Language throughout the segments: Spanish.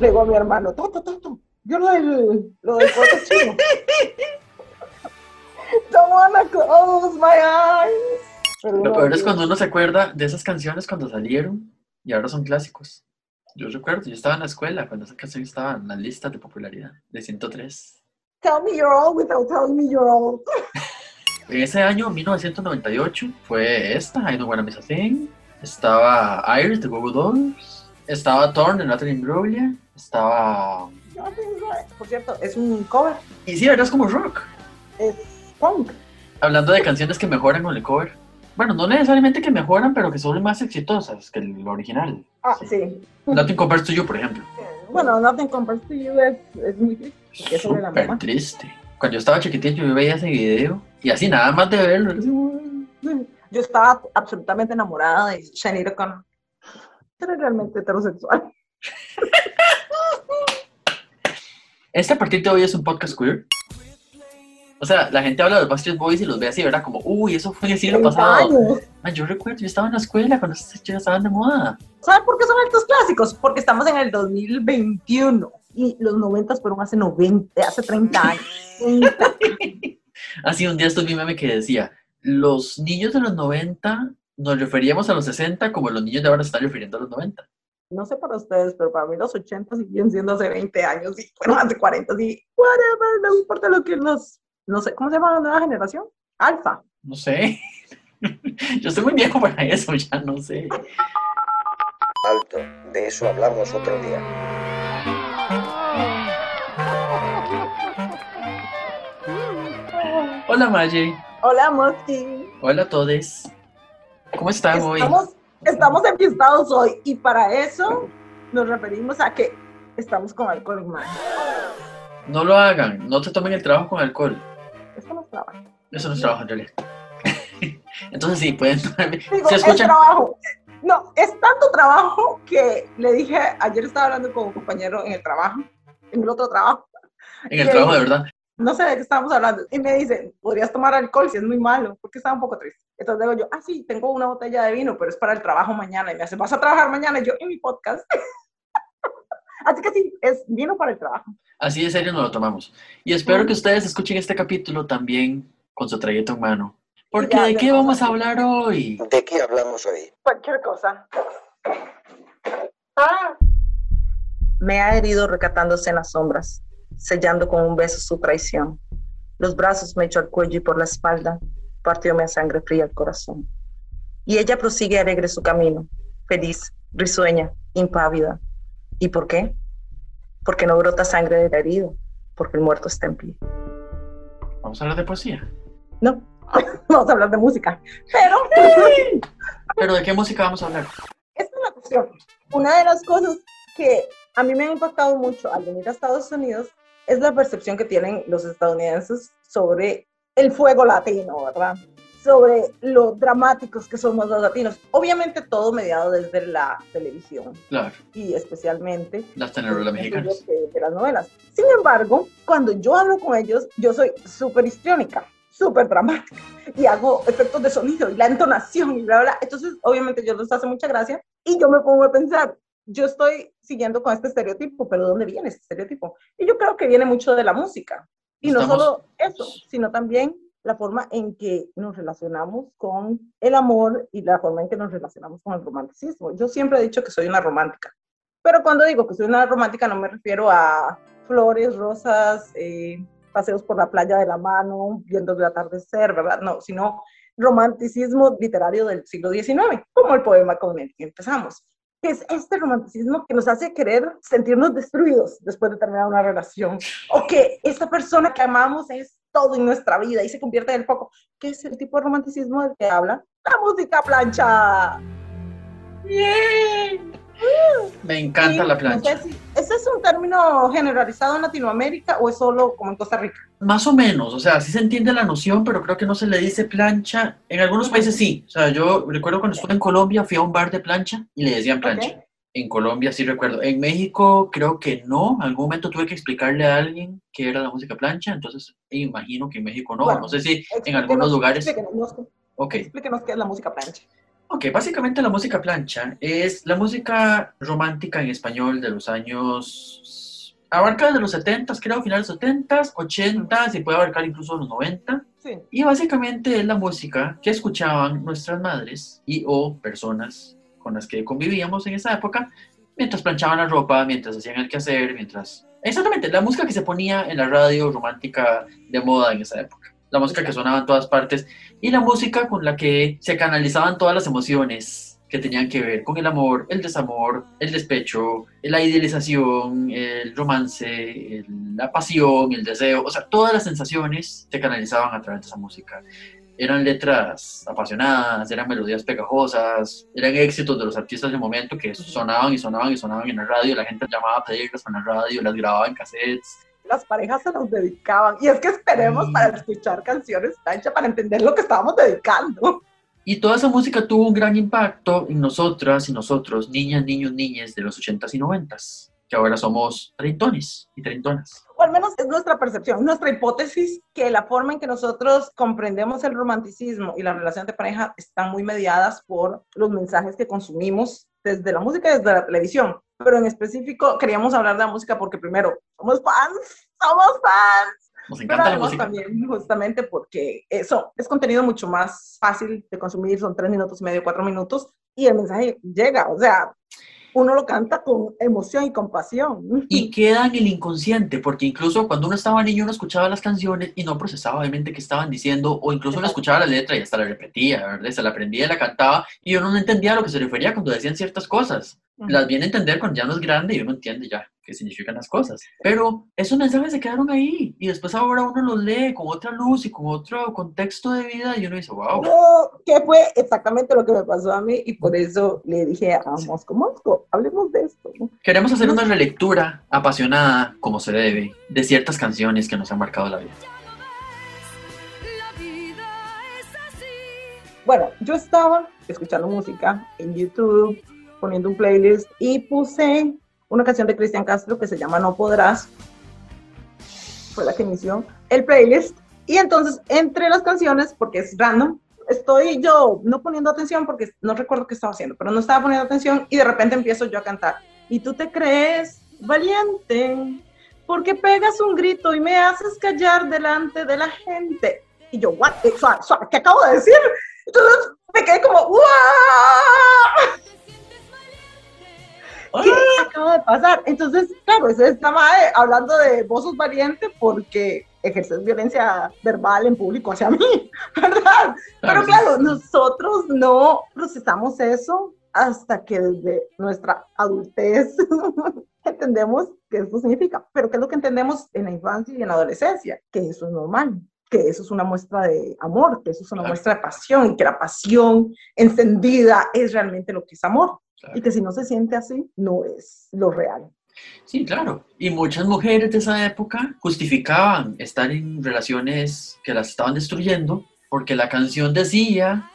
Le digo a mi hermano, Toto, Toto, yo lo del, lo del corte chino. Don't wanna close my eyes. Pero Lo no, peor es cuando uno se acuerda de esas canciones cuando salieron y ahora son clásicos. Yo recuerdo, yo estaba en la escuela cuando esas canciones estaban en las listas de popularidad de 103. Tell me you're old without telling me you're old. En ese año, 1998, fue esta, I Don't Wanna Miss a Thing. Estaba Iris de Google Dolls. Estaba Torn de Natalie Imbruglia. Estaba... Por cierto, es un cover. Y sí, ahora es como rock. Es punk. Hablando de canciones que mejoran con el cover. Bueno, no necesariamente que mejoran, pero que son más exitosas que el original. Ah, Sí. sí. Nothing Compares to You, por ejemplo. Bueno, Nothing Compares to You es, es muy triste. Súper triste. Cuando yo estaba chiquitillo, yo veía ese video y así nada más de verlo. Yo estaba absolutamente enamorada de Shani O'Connor. Era realmente heterosexual. Este de hoy es un podcast queer. O sea, la gente habla de los Backstreet Boys y los ve así, ¿verdad? Como, uy, eso fue en el siglo 30 pasado. Man, yo recuerdo, yo estaba en la escuela cuando esas chicas estaban de moda. ¿Saben por qué son estos clásicos? Porque estamos en el 2021 y los 90 fueron hace 90, hace 30 años. 30. Así un día estuve un meme que decía, los niños de los 90 nos referíamos a los 60 como los niños de ahora se están refiriendo a los 90. No sé para ustedes, pero para mí los 80 siguen siendo hace 20 años y fueron hace 40 y whatever, no importa lo que los, no sé, ¿cómo se llama la nueva generación? Alfa. No sé. Yo estoy muy viejo para eso, ya no sé. Alto, de eso hablamos otro día. Hola Maye. Hola, Mosky. Hola a todos. ¿Cómo están hoy? Estamos, estamos enfiestados hoy y para eso nos referimos a que estamos con alcohol en mano. No lo hagan, no se tomen el trabajo con alcohol. Esto no es trabajo. Eso no es trabajo en realidad. Entonces sí, pueden tomarme. Digo, ¿Se es escuchan? trabajo. No, es tanto trabajo que le dije, ayer estaba hablando con un compañero en el trabajo, en el otro trabajo, En el trabajo de verdad. No sé de qué estábamos hablando, y me dice, podrías tomar alcohol si es muy malo, porque estaba un poco triste. Entonces digo yo, ah, sí, tengo una botella de vino, pero es para el trabajo mañana. Y me hace, ¿vas a trabajar mañana? Y yo, en mi podcast. Así que sí, es vino para el trabajo. Así de serio nos lo tomamos. Y espero que ustedes escuchen este capítulo también con su trayecto en mano. Porque ya, ¿de qué vamos a hablar hoy? ¿De qué hablamos hoy? Cualquier cosa. Ah. Me ha herido recatándose en las sombras, sellando con un beso su traición. Los brazos me echó al cuello y por la espalda partióme a sangre fría el corazón. Y ella prosigue alegre su camino, feliz, risueña, impávida. ¿Y por qué? Porque no brota sangre del herido, porque el muerto está en pie. Vamos a hablar de poesía. No, vamos a hablar de música. Pero Pero ¿de qué música vamos a hablar? Esta es la cuestión. Una de las cosas que a mí me ha impactado mucho al venir a Estados Unidos es la percepción que tienen los estadounidenses sobre el fuego latino, ¿verdad? Sobre lo dramáticos que somos los latinos. Obviamente todo mediado desde la televisión Claro, y especialmente las telenovelas de, mexicanas. de las novelas. Sin embargo, cuando yo hablo con ellos, yo soy súper histriónica, súper dramática y hago efectos de sonido y la entonación y bla, bla. Entonces, obviamente, yo les hace mucha gracia y yo me pongo a pensar, yo estoy siguiendo con este estereotipo, pero ¿de dónde viene este estereotipo? Y yo creo que viene mucho de la música. Y no Estamos- solo eso, sino también la forma en que nos relacionamos con el amor y la forma en que nos relacionamos con el romanticismo. Yo siempre he dicho que soy una romántica, pero cuando digo que soy una romántica no me refiero a flores, rosas, eh, paseos por la playa de la mano, viendo el atardecer, ¿verdad? No, sino romanticismo literario del siglo XIX, como el poema con el que empezamos que es este romanticismo que nos hace querer sentirnos destruidos después de terminar una relación, o que esta persona que amamos es todo en nuestra vida y se convierte en el foco, que es el tipo de romanticismo del que habla la música plancha. Me encanta Y la no plancha. sé si- ¿Ese es un término generalizado en Latinoamérica o es solo como en Costa Rica? Más o menos, o sea, sí se entiende la noción, pero creo que no se le dice plancha. En algunos países sí. O sea, yo recuerdo cuando estuve en Colombia, fui a un bar de plancha y le decían plancha. En Colombia sí recuerdo. En México creo que no. En algún momento tuve que explicarle a alguien qué era la música plancha, entonces imagino que en México no. Bueno, no sé si en algunos lugares. Explíquenos, Ok, explíquenos qué es la música plancha. Ok, básicamente la música plancha es la música romántica en español de los años... Abarca desde los 70, creo, finales 70, 80, y puede abarcar incluso los 90. Sí. Y básicamente es la música que escuchaban nuestras madres y o personas con las que convivíamos en esa época mientras planchaban la ropa, mientras hacían el quehacer, mientras... Exactamente, la música que se ponía en la radio romántica de moda en esa época. La música que sonaba en todas partes y la música con la que se canalizaban todas las emociones que tenían que ver con el amor, el desamor, el despecho, la idealización, el romance, el- la pasión, el deseo, o sea, todas las sensaciones se canalizaban a través de esa música. Eran letras apasionadas, eran melodías pegajosas, eran éxitos de los artistas del momento que sonaban y sonaban y sonaban en la radio, la gente llamaba a pedirlas en la radio, las grababa en cassettes. Las parejas se nos dedicaban. Y es que esperemos Mm. para escuchar canciones plancha para entender lo que estábamos dedicando. Y toda esa música tuvo un gran impacto en nosotras y nosotros, niñas, niños, niñas de los 80s y 90s, que ahora somos treintones y treintonas. O al menos es nuestra percepción, nuestra hipótesis, que la forma en que nosotros comprendemos el romanticismo y la relación de pareja están muy mediadas por los mensajes que consumimos desde la música y desde la televisión. Pero en específico queríamos hablar de la música porque primero, somos fans, somos fans. Nos Pero encanta la además también justamente porque eso es contenido mucho más fácil de consumir, son tres minutos y medio, cuatro minutos, y el mensaje llega, o sea, uno lo canta con emoción y compasión. Y queda en el inconsciente, porque incluso cuando uno estaba niño uno escuchaba las canciones y no procesaba obviamente qué estaban diciendo, o incluso uno escuchaba la letra y hasta la repetía, ¿verdad? Se la aprendía y la cantaba, y uno no entendía a lo que se refería cuando decían ciertas cosas. Las viene a entender cuando ya no es grande y uno entiende ya qué significan las cosas. Pero esos mensajes se quedaron ahí, y después ahora uno los lee con otra luz y con otro contexto de vida, y uno dice, wow. No, que fue exactamente lo que me pasó a mí y por eso le dije a Mosco, Mosco, hablemos de esto. Queremos hacer una relectura apasionada, como se debe, de ciertas canciones que nos han marcado la vida. Bueno, yo estaba escuchando música en YouTube, poniendo un playlist y puse una canción de Cristian Castro que se llama No Podrás. Fue la que inició el playlist. Y entonces, entre las canciones, porque es random, estoy yo no poniendo atención porque no recuerdo qué estaba haciendo, pero no estaba poniendo atención y de repente empiezo yo a cantar. Y tú te crees valiente porque pegas un grito y me haces callar delante de la gente. Y yo, what? Eh, ¿qué acabo de decir? Entonces me quedé como, ¡wow! ¿Qué acaba de pasar? Entonces, claro, ese está mae hablando de vos sos valiente porque ejerces violencia verbal en público hacia mí, ¿verdad? Pero sí. claro, nosotros no procesamos eso hasta que desde nuestra adultez entendemos qué eso significa. Pero ¿qué es lo que entendemos en la infancia y en la adolescencia? Que eso es normal, que eso es una muestra de amor, que eso es una Claro. muestra de pasión que la pasión encendida es realmente lo que es amor. Claro. Y que si no se siente así, no es lo real. Sí, claro. Y muchas mujeres de esa época justificaban estar en relaciones que las estaban destruyendo porque la canción decía,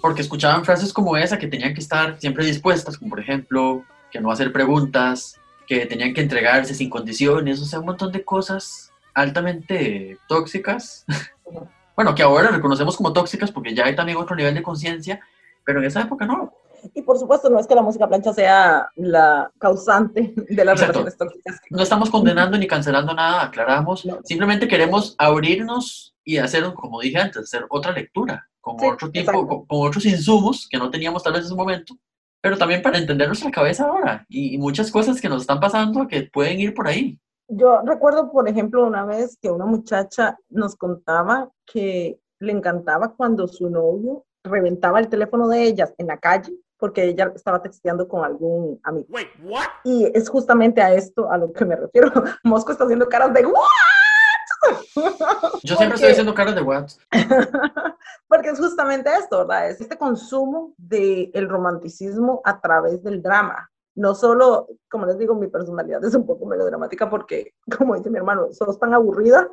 porque escuchaban frases como esa, que tenían que estar siempre dispuestas, como por ejemplo, que no hacer preguntas, que tenían que entregarse sin condiciones, o sea, un montón de cosas altamente tóxicas. bueno, que ahora reconocemos como tóxicas porque ya hay también otro nivel de conciencia, pero en esa época no. Y por supuesto, no es que la música plancha sea la causante de las Exacto. relaciones tóxicas. No estamos condenando ni cancelando nada, aclaramos. No. Simplemente queremos abrirnos y hacer, como dije antes, hacer otra lectura, con Sí, otro tipo, con, con otros insumos que no teníamos tal vez en ese momento, pero también para entender nuestra cabeza ahora y, y muchas cosas que nos están pasando que pueden ir por ahí. Yo recuerdo, por ejemplo, una vez que una muchacha nos contaba que le encantaba cuando su novio reventaba el teléfono de ellas en la calle porque ella estaba texteando con algún amigo. Y es justamente a esto a lo que me refiero. Mosco está haciendo caras de ¿what? Yo siempre Porque- estoy haciendo caras de what. Porque es justamente esto, ¿verdad? Es este consumo del romanticismo a través del drama. No solo, como les digo, mi personalidad es un poco melodramática porque, como dice mi hermano, sos tan aburrida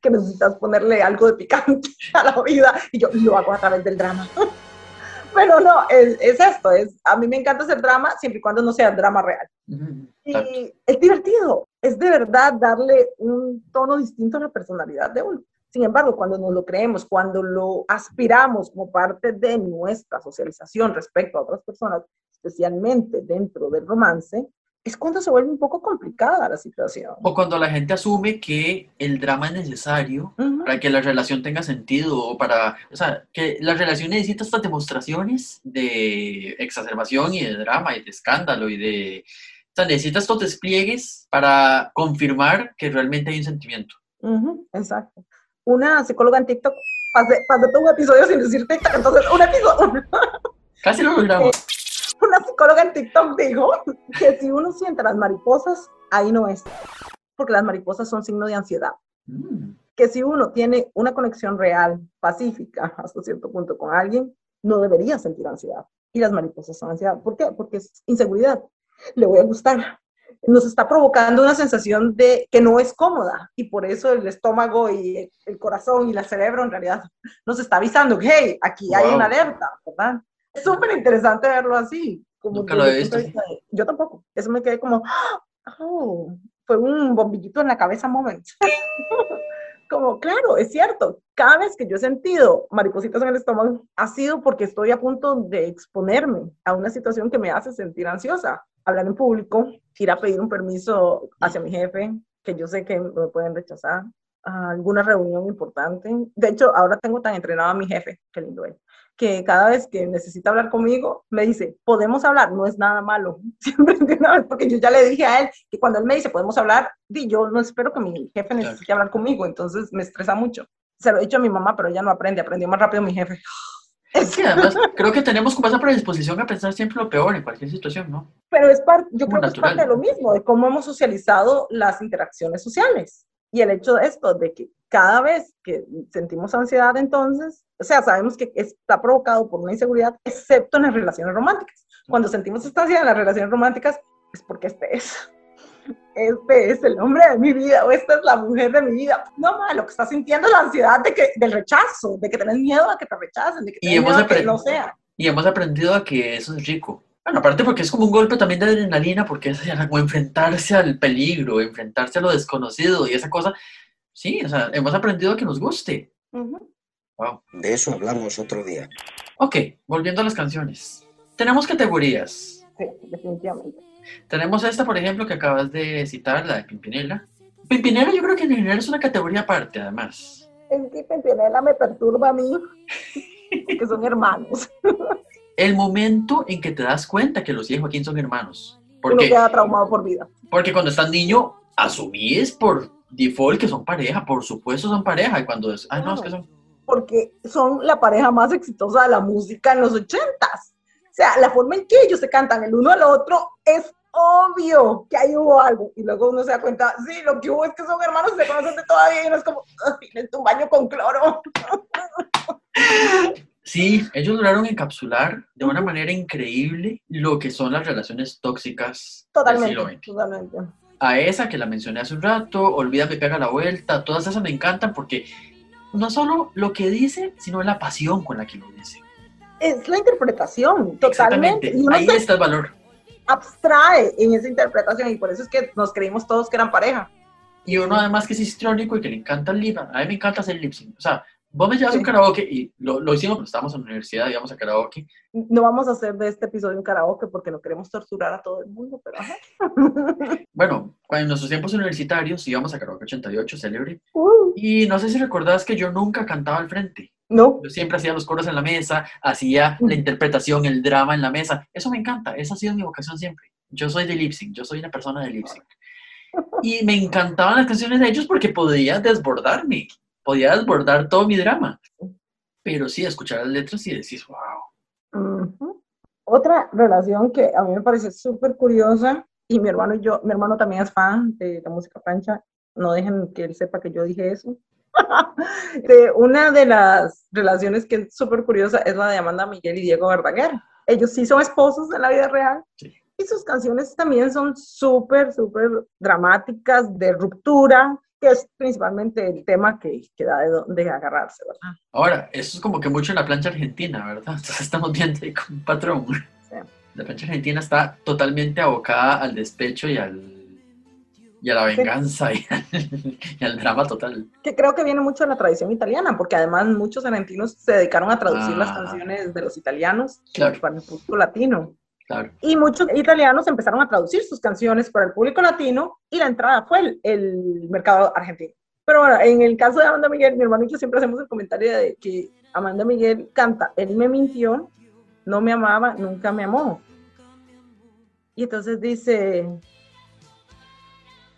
que necesitas ponerle algo de picante a la vida y yo lo hago a través del drama. Pero no, es, es esto, es, a mí me encanta hacer drama siempre y cuando no sea drama real. Y es divertido. es de verdad darle un tono distinto a la personalidad de uno. Sin embargo, cuando nos lo creemos, cuando lo aspiramos como parte de nuestra socialización respecto a otras personas, especialmente dentro del romance, es cuando se vuelve un poco complicada la situación. O cuando la gente asume que el drama es necesario Ujú. para que la relación tenga sentido o para, o sea, que la relación necesita estas demostraciones de exacerbación y de drama y de escándalo y de, o sea, necesita estos despliegues para confirmar que realmente hay un sentimiento. Ujú, exacto. Una psicóloga en TikTok, pasé, pasé todo un episodio sin decir TikTok, entonces un episodio, Casi lo logramos. Una psicóloga en TikTok dijo que si uno siente las mariposas, ahí no es, porque las mariposas son signo de ansiedad. Mm, Que si uno tiene una conexión real, pacífica, hasta cierto punto con alguien, no debería sentir ansiedad. Y las mariposas son ansiedad. ¿Por qué? Porque es inseguridad. Le voy a gustar. Nos está provocando una sensación de que no es cómoda y por eso el estómago y el, corazón y el cerebro en realidad nos está avisando que, hey, aquí hay Wow. una alerta, ¿verdad? Es súper interesante verlo así. Como Nunca lo he visto de- Yo tampoco. Eso me quedé como, oh, fue un bombillito en la cabeza moment. como, claro, es cierto, cada vez que yo he sentido maripositas en el estómago, ha sido porque estoy a punto de exponerme a una situación que me hace sentir ansiosa. Hablar en público, ir a pedir un permiso hacia mi jefe, que yo sé que me pueden rechazar, a alguna reunión importante. De hecho, ahora tengo tan entrenado a mi jefe, qué lindo él, que cada vez que necesita hablar conmigo, me dice, podemos hablar, no es nada malo. Siempre de una vez, porque yo ya le dije a él que cuando él me dice, podemos hablar, di, yo no espero que mi jefe necesite hablar conmigo, entonces me estresa mucho. Se lo he dicho a mi mamá, pero ella no aprende, aprendió más rápido mi jefe. Es que además creo que tenemos como esa predisposición a pensar siempre lo peor en cualquier situación, ¿no? Pero es parte, yo Como creo que es natural. parte de lo mismo, de cómo hemos socializado las interacciones sociales. Y el hecho de esto, de que cada vez que sentimos ansiedad, entonces, o sea, sabemos que está provocado por una inseguridad, excepto en las relaciones románticas. Cuando sentimos esta ansiedad en las relaciones románticas, es porque este es, este es el hombre de mi vida, o esta es la mujer de mi vida. No, ma, lo que estás sintiendo es la ansiedad de que, del rechazo, de que tenés miedo a que te rechacen, de que Y hemos miedo a que no sea. Y hemos aprendido a que eso es rico. Bueno, aparte porque es como un golpe también de adrenalina, porque es como enfrentarse al peligro, enfrentarse a lo desconocido y esa cosa. Sí, o sea, hemos aprendido a que nos guste. Ujú. Wow. De eso hablamos otro día. Ok, volviendo a las canciones. Tenemos categorías. Sí, definitivamente. Tenemos esta, por ejemplo, que acabas de citar, la de Pimpinela. Pimpinela yo creo que en general es una categoría aparte, además. Es que Pimpinela me perturba a mí, porque son hermanos. El momento en que te das cuenta que los y Joaquín son hermanos. Uno Porque, queda traumado por vida. porque cuando estás niño, asumís por default que son pareja, por supuesto son pareja. Y cuando es, ah, no, es que son. Porque son la pareja más exitosa de la música en los ochentas. O sea, la forma en que ellos se cantan el uno al otro es obvio que ahí hubo algo. Y luego uno se da cuenta, sí, lo que hubo es que son hermanos se conocen de todavía y uno es como, "Ay, necesito un baño con cloro. Sí, ellos lograron encapsular de una manera increíble lo que son las relaciones tóxicas Totalmente, totalmente. A esa que la mencioné hace un rato, Olvídame, pega la vuelta, todas esas me encantan porque no solo lo que dice, sino la pasión con la que lo dice. Es la interpretación, totalmente. Exactamente, Y uno ahí se está el valor. abstrae en esa interpretación y por eso es que nos creímos todos que eran pareja. Y uno además que es histriónico y que le encanta el lip, a mí me encanta hacer lip sync. O sea, vos me llevas a un Sí. karaoke y lo, lo hicimos cuando estábamos en la universidad, íbamos a karaoke. No vamos a hacer de este episodio un karaoke porque no queremos torturar a todo el mundo, pero ajá. Bueno, en nuestros tiempos universitarios íbamos a karaoke 88, célebre. Uh, Y no sé si recordás que yo nunca cantaba al frente. no, Yo siempre hacía los coros en la mesa, hacía la interpretación, el drama en la mesa. Eso me encanta, esa ha sido mi vocación siempre. Yo soy de lip sync, yo soy una persona de lip sync. Y me encantaban las canciones de ellos porque podía desbordarme, podía desbordar todo mi drama. Pero sí, escuchar las letras y decís, wow. Ujú. Otra relación que a mí me parece súper curiosa, y mi hermano y yo, mi hermano también es fan de la música plancha, no dejen que él sepa que yo dije eso. De una de las relaciones que es súper curiosa es la de Amanda Miguel y Diego Verdaguer. Ellos sí son esposos en la vida real. Sí. Y sus canciones también son súper, súper dramáticas, de ruptura, que es principalmente el tema que, que da de dónde agarrarse, ¿verdad? Ahora, eso es como que mucho en la plancha argentina, ¿verdad? Entonces estamos viendo ahí como un patrón. Sí. La plancha argentina está totalmente abocada al despecho y al, Y a la venganza y al, y al drama total. que creo que viene mucho de la tradición italiana, porque además muchos argentinos se dedicaron a traducir las Ah. canciones de los italianos Claro. para el público latino. Claro. Y muchos italianos empezaron a traducir sus canciones para el público latino y la entrada fue el, el mercado argentino. Pero bueno, en el caso de Amanda Miguel, mi hermano y yo siempre hacemos el comentario de que Amanda Miguel canta, él me mintió, no me amaba, nunca me amó. Y entonces dice,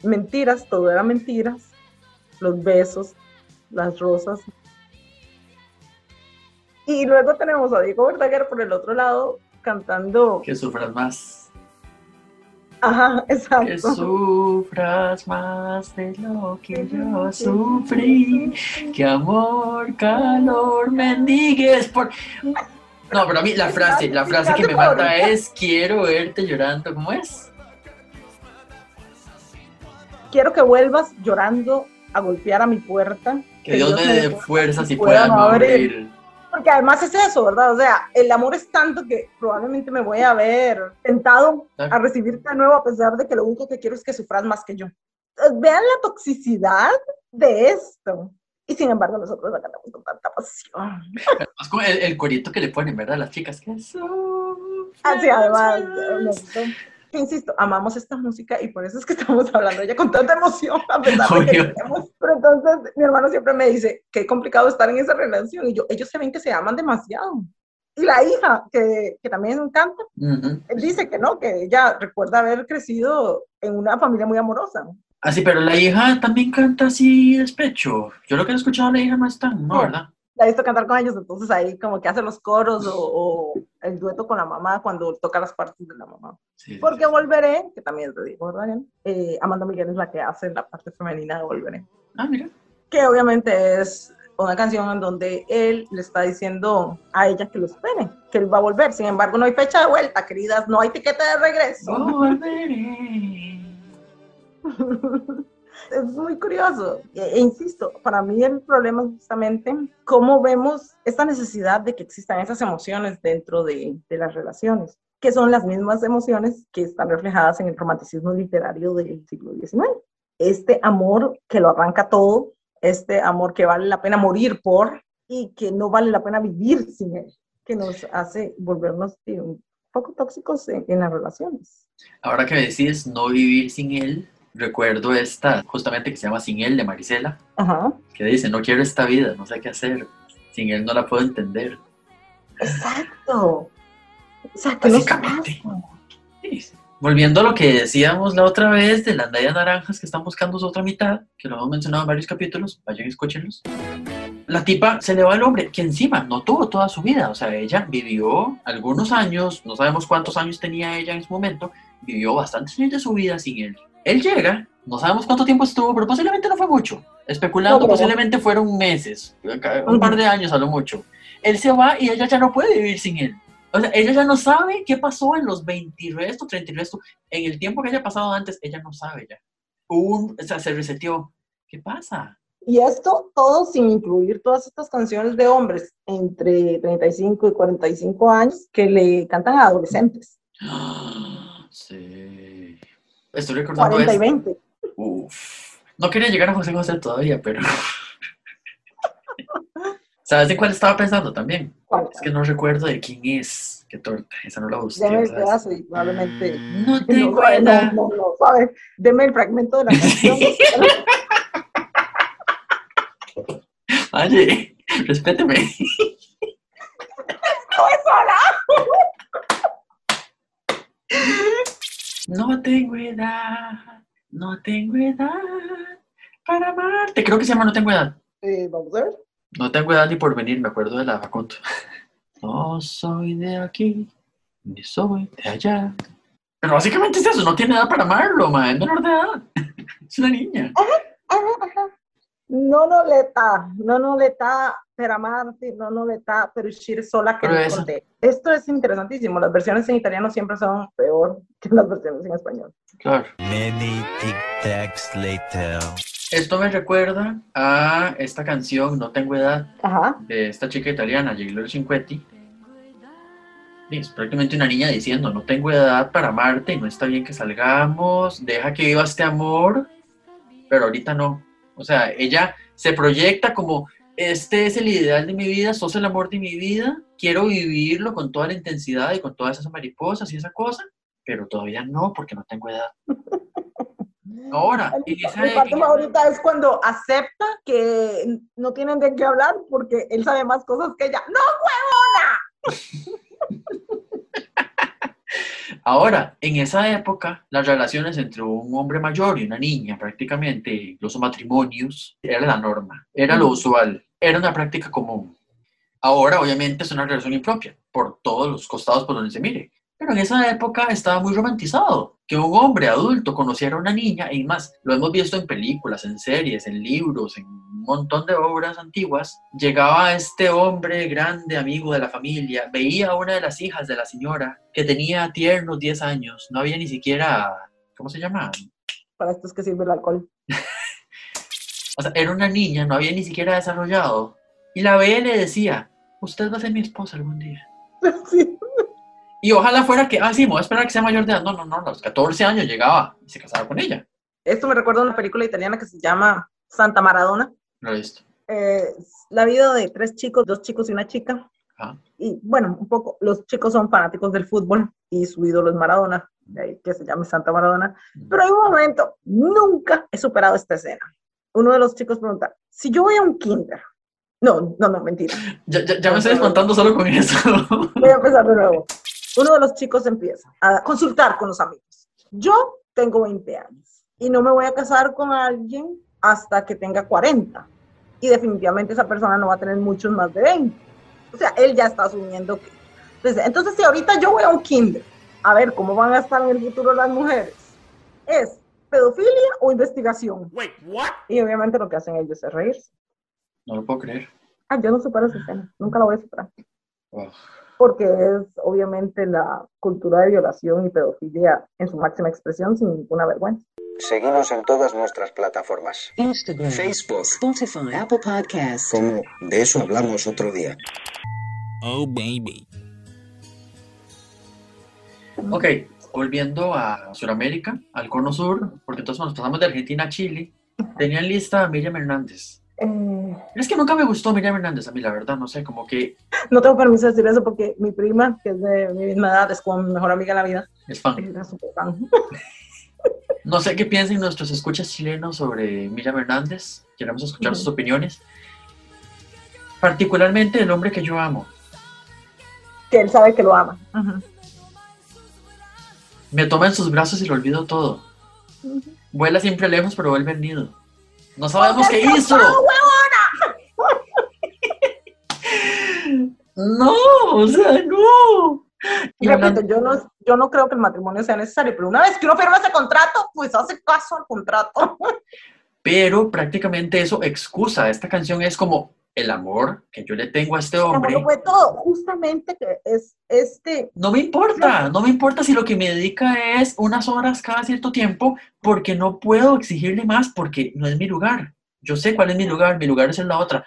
mentiras, todo era mentiras, los besos, las rosas. Y luego tenemos a Diego Verdaguer por el otro lado cantando, Que sufras más. ajá, Que exacto. sufras más de lo que yo sufrí. Que amor, calor, mendigues por. No, pero a mí la frase, la frase que me mata es quiero verte llorando. ¿Cómo es? Quiero que vuelvas llorando a golpear a mi puerta. Que Dios me dé fuerzas y pueda no abrir. Porque además es eso, ¿verdad? O sea, el amor es tanto que probablemente me voy a ver tentado a recibirte de nuevo a pesar de que lo único que quiero es que sufras más que yo. Entonces, Vean la toxicidad de esto. Y sin embargo nosotros la cantamos con tanta pasión. Es como el, el corito que le ponen, ¿verdad? Las chicas. Que sufras Así además, insisto, amamos esta música y por eso es que estamos hablando de ella con tanta emoción, a pesar de que. Pero entonces mi hermano siempre me dice, qué complicado estar en esa relación. Y yo, ellos se ven que se aman demasiado. Y la hija, que, que también canta, Ujú. él dice que no, que ella recuerda haber crecido en una familia muy amorosa. Ah, sí, pero la hija también canta así despecho. Yo lo que he escuchado la hija no es tan, ¿no? No. ¿Verdad? La he visto cantar con ellos, entonces ahí como que hace los coros o, o el dueto con la mamá cuando toca las partes de la mamá. Sí, Porque sí. Volveré, que también te digo, ¿verdad? Eh, Amanda Miguel es la que hace la parte femenina de Volveré. Ah, mira. Que obviamente es una canción en donde él le está diciendo a ella que lo espere, que él va a volver. Sin embargo, no hay fecha de vuelta, queridas, no hay tiquete de regreso. Volveré. es muy curioso. E, e insisto, para mí el problema es justamente cómo vemos esta necesidad de que existan esas emociones dentro de, de las relaciones, que son las mismas emociones que están reflejadas en el romanticismo literario del siglo XIX. Este amor que lo arranca todo, este amor que vale la pena morir por y que no vale la pena vivir sin él, que nos hace volvernos un poco tóxicos en, en las relaciones. Ahora que decís no vivir sin él, recuerdo esta, justamente que se llama Sin él, de Marisela, Ajá. que dice, no quiero esta vida, no sé qué hacer. Sin él no la puedo entender. Exacto. O sea, ¿qué nos Básicamente. Sí. Volviendo a lo que decíamos la otra vez de las medias naranjas que están buscando su otra mitad, que lo hemos mencionado en varios capítulos, vayan, escúchenlos. La tipa se le va al hombre, que encima no tuvo toda su vida, o sea, ella vivió algunos años, no sabemos cuántos años tenía ella en su momento, vivió bastantes años de su vida sin él. Él llega, no sabemos cuánto tiempo estuvo, pero posiblemente no fue mucho. Especulando, No, posiblemente fueron meses, un par de años a lo mucho. Él se va y ella ya no puede vivir sin él. O sea, ella ya no sabe qué pasó en los 20 y resto, 30 y resto. En el tiempo que haya pasado antes, ella no sabe ya. Un- o sea, se reseteó. ¿Qué pasa? Y esto todo sin incluir todas estas canciones de hombres entre 35 y 45 años que le cantan a adolescentes, Sí. Estoy recordando 40 y esto. 20. Uf. No quería llegar a José José todavía, pero. ¿Sabes de cuál estaba pensando también? ¿Cuál? Es que no recuerdo de quién es. Qué torta. Esa no la busqué. Deme el ¿sabes? pedazo y probablemente No tengo edad. no, no, no sabe. Deme el fragmento de la canción. Oye, respéteme. No tengo edad, no tengo edad para amarte. Creo que se llama No tengo edad. Eh, vamos a ver. No tengo edad ni por venir, me acuerdo de la Facundo. No soy de aquí, ni soy de allá. Pero básicamente es eso, no tiene edad para amarlo, ma, es menor de edad. Es una niña. Ajá, ajá. No no le está, no no le está per amarte, no no le está per uscire sola que con te. Esto es interesantísimo. Las versiones en italiano siempre son peor que las versiones en español. Claro. Many tic tacs later. Esto me recuerda a esta canción, No tengo edad, Ajá. de esta chica italiana, Giglio Cinquetti. Es prácticamente una niña diciendo, no tengo edad para amarte y no está bien que salgamos, deja que viva este amor pero ahorita no. O sea, ella se proyecta como, este es el ideal de mi vida, sos el amor de mi vida, quiero vivirlo con toda la intensidad y con todas esas mariposas y esa cosa, pero todavía no, porque no tengo edad. Ahora, en esa Mi parte en- favorita es cuando acepta que no tienen de qué hablar porque él sabe más cosas que ella. ¡No, Ahora, en esa época, las relaciones entre un hombre mayor y una niña, prácticamente, incluso matrimonios, era la norma, era lo usual, era una práctica común. Ahora, obviamente, es una relación impropia, por todos los costados por donde se mire. Pero en esa época estaba muy romantizado que un hombre adulto conociera a una niña, y más, lo hemos visto en películas, en series, en libros, en un montón de obras antiguas. Llegaba este hombre grande, amigo de la familia, veía a una de las hijas de la señora que tenía tiernos 10 años, no había ni siquiera, ¿cómo se llama? Para esto es que sirve el alcohol. O sea, era una niña, no había ni siquiera desarrollado. Y la veía y le decía, usted va a ser mi esposa algún día. Sí. Y ojalá fuera que, ah, sí, me voy a esperar a que sea mayor de edad. No, no, no, a los 14 años llegaba y se casaba con ella. Esto me recuerda a una película italiana que se llama Santa Maradona. Lo he visto. Eh, la vida de tres chicos, dos chicos y una chica. Ajá. Y bueno, un poco, los chicos son fanáticos del fútbol y su ídolo es Maradona, de ahí que se llame Santa Maradona. Pero hay un momento, nunca he superado esta escena. Uno de los chicos pregunta, si yo voy a un kinder, no, no, no, mentira, Ya, ya, ya me estoy espantando solo con eso. voy a empezar de nuevo. Uno de los chicos empieza a consultar con los amigos. Yo tengo 20 años y no me voy a casar con alguien hasta que tenga 40. Y definitivamente esa persona no va a tener muchos más de 20. O sea, él ya está asumiendo que... Entonces, entonces si ahorita yo voy a un kinder, a ver cómo van a estar en el futuro las mujeres, ¿es pedofilia o investigación? Y obviamente lo que hacen ellos es reírse. No lo puedo creer. Ah, yo no supero esa escena, nunca la voy a superar. Wow. Porque es obviamente la cultura de violación y pedofilia en su máxima expresión sin ninguna vergüenza. Seguimos en todas nuestras plataformas. Instagram, Facebook, Spotify, Apple Podcasts. como de eso hablamos otro día. Oh, baby. Ok, volviendo a Sudamérica, al Cono Sur, porque entonces nos pasamos de Argentina a Chile, tenían lista a Miriam Hernández. Eh, Es que nunca me gustó Miriam Hernández a mí, la verdad, no sé, como que no tengo permiso de decir eso porque mi prima, que es de mi misma edad, es como mi mejor amiga en la vida, es fan. era súper fan. No sé qué piensan nuestros escuchas chilenos sobre Miriam Hernández. Queremos escuchar sus opiniones. Particularmente el hombre que yo amo. Que él sabe que lo ama. Me toma en sus brazos y lo olvido todo. Vuela siempre lejos, pero vuelve al nido. No sabemos qué ¡Porque hizo. está No, o sea, no. Y Repito, yo no, yo no creo que el matrimonio sea necesario, pero una vez que uno firma ese contrato, pues hace caso al contrato. pero prácticamente eso excusa. Esta canción es como el amor que yo le tengo a este hombre. lo fue todo, justamente que es este, No me importa, no me importa si lo que me dedica es unas horas cada cierto tiempo, porque no puedo exigirle más, porque no es mi lugar. Yo sé cuál es mi lugar, mi lugar es en la otra.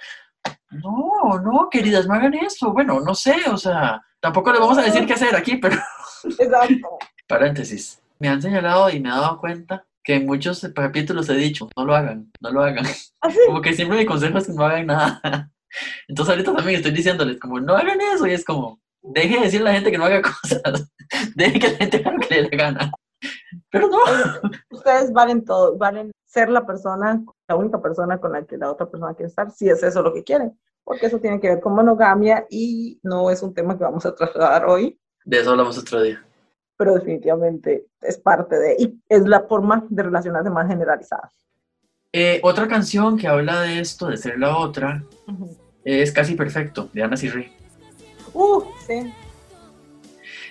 No, no, queridas, no hagan eso. Bueno, no sé, o sea, tampoco les vamos a decir qué hacer aquí, pero exacto. paréntesis. Me han señalado y me he dado cuenta que en muchos capítulos he dicho, no lo hagan, no lo hagan. Así, Como que siempre mi consejo es que no hagan nada. Entonces ahorita también estoy diciéndoles como, no hagan eso, y es como, deje de decirle a la gente que no haga cosas, deje que la gente haga lo que le dé gana. Pero no. ustedes valen todo, valen ser la persona, la única persona con la que la otra persona quiere estar, si es eso lo que quieren, porque eso tiene que ver con monogamia y no es un tema que vamos a trasladar hoy, De eso hablamos otro día. Pero definitivamente es parte de, y es la forma de relacionarse más generalizada. Eh, otra canción que habla de esto, de ser la otra, es Casi Perfecto, de Ana Cirri. Uh, sí.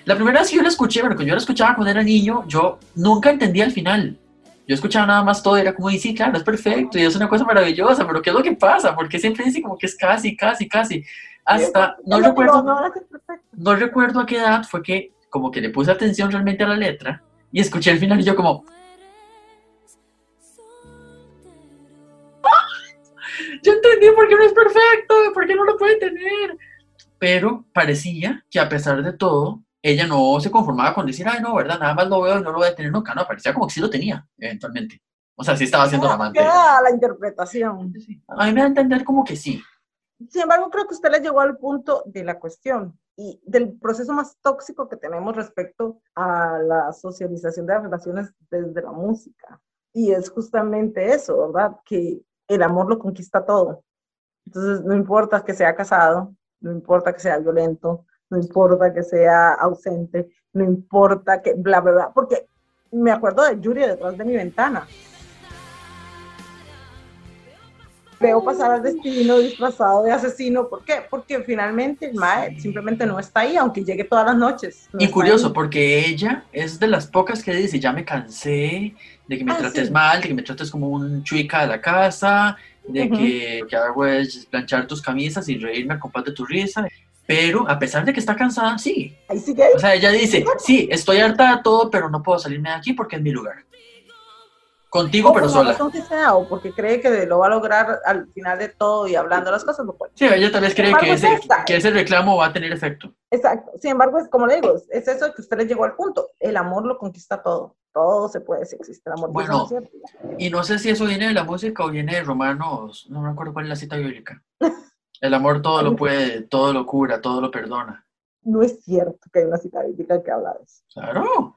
La primera vez que yo la escuché, bueno, cuando yo la escuchaba cuando era niño, yo nunca entendía el final. Yo escuchaba nada más todo, era como, y sí, claro, es perfecto, y es una cosa maravillosa, pero ¿qué es lo que pasa? Porque siempre dice como que es casi, casi, casi. Hasta, no recuerdo, no recuerdo a qué edad fue que como que le puse atención realmente a la letra y escuché el final y yo como, yo entendí por qué no es perfecto, por qué no lo puede tener. Pero parecía que a pesar de todo, ella no se conformaba con decir, ay, no, ¿verdad? Nada más lo veo y no lo voy a tener nunca. No, parecía como que sí lo tenía, eventualmente. O sea, sí estaba siendo la amante. Queda la interpretación. A mí me da a entender como que sí. Sin embargo, creo que usted le llegó al punto de la cuestión y del proceso más tóxico que tenemos respecto a la socialización de las relaciones desde la música. Y es justamente eso, ¿verdad? Que el amor lo conquista todo. Entonces, no importa que sea casado, no importa que sea violento, no importa que sea ausente, no importa que bla, bla, bla, porque me acuerdo de Yuri detrás de mi ventana. Veo pasar al destino disfrazado de asesino. ¿Por qué? Porque finalmente el Mae simplemente no está ahí, aunque llegue todas las noches. No Y curioso, ahí. porque ella es de las pocas que dice, ya me cansé de que me Ah, trates sí. mal, de que me trates como un chuica de la casa, de que, que hago es planchar tus camisas y reírme al compás de tu risa. Pero a pesar de que está cansada, sigue. Ahí sigue. O sea, ella dice, sí, estoy harta de todo, pero no puedo salirme de aquí porque es mi lugar. Contigo, O pero sola. razón que sea, o porque cree que lo va a lograr al final de todo y hablando las cosas, lo puede. Sí, ella tal vez cree embargo, que ese, es que ese reclamo va a tener efecto. Exacto. Sin embargo, es como le digo, es- es eso que usted le llegó al punto. El amor lo conquista todo. Todo se puede si existe el amor. Bueno. no. Y no sé si eso viene de la música o viene de Romanos, no me acuerdo cuál es la cita bíblica. El amor todo lo puede, todo lo cura, todo lo perdona. No es cierto que hay una cita bíblica que habla de eso. Claro.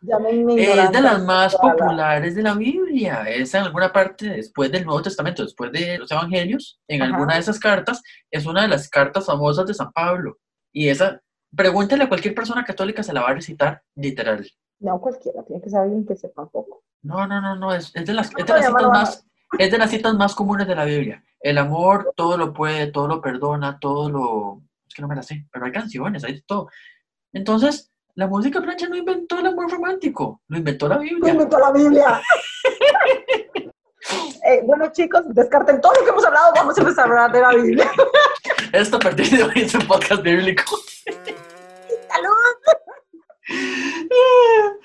Es de las más populares de la Biblia. Es en alguna parte después del Nuevo Testamento, después de los Evangelios, en Ajá. alguna de esas cartas, es una de las cartas famosas de San Pablo. Y esa, pregúntale a cualquier persona católica, se la va a recitar literal. No cualquiera, tiene que ser alguien que sepa poco. No, no, no, no, es, es de las, es de ¿Cómo las citas más, es de las citas más comunes de la Biblia. El amor todo lo puede, todo lo perdona, todo lo... Que no me la sé, pero hay canciones, hay de todo. Entonces, la música plancha no inventó el amor romántico, lo inventó la ¡No Biblia. inventó la Biblia! Eh, bueno, chicos, descarten todo lo que hemos hablado. Vamos a empezar a hablar de la Biblia. Esto a partir de hoy es un podcast bíblico. ¡Salud!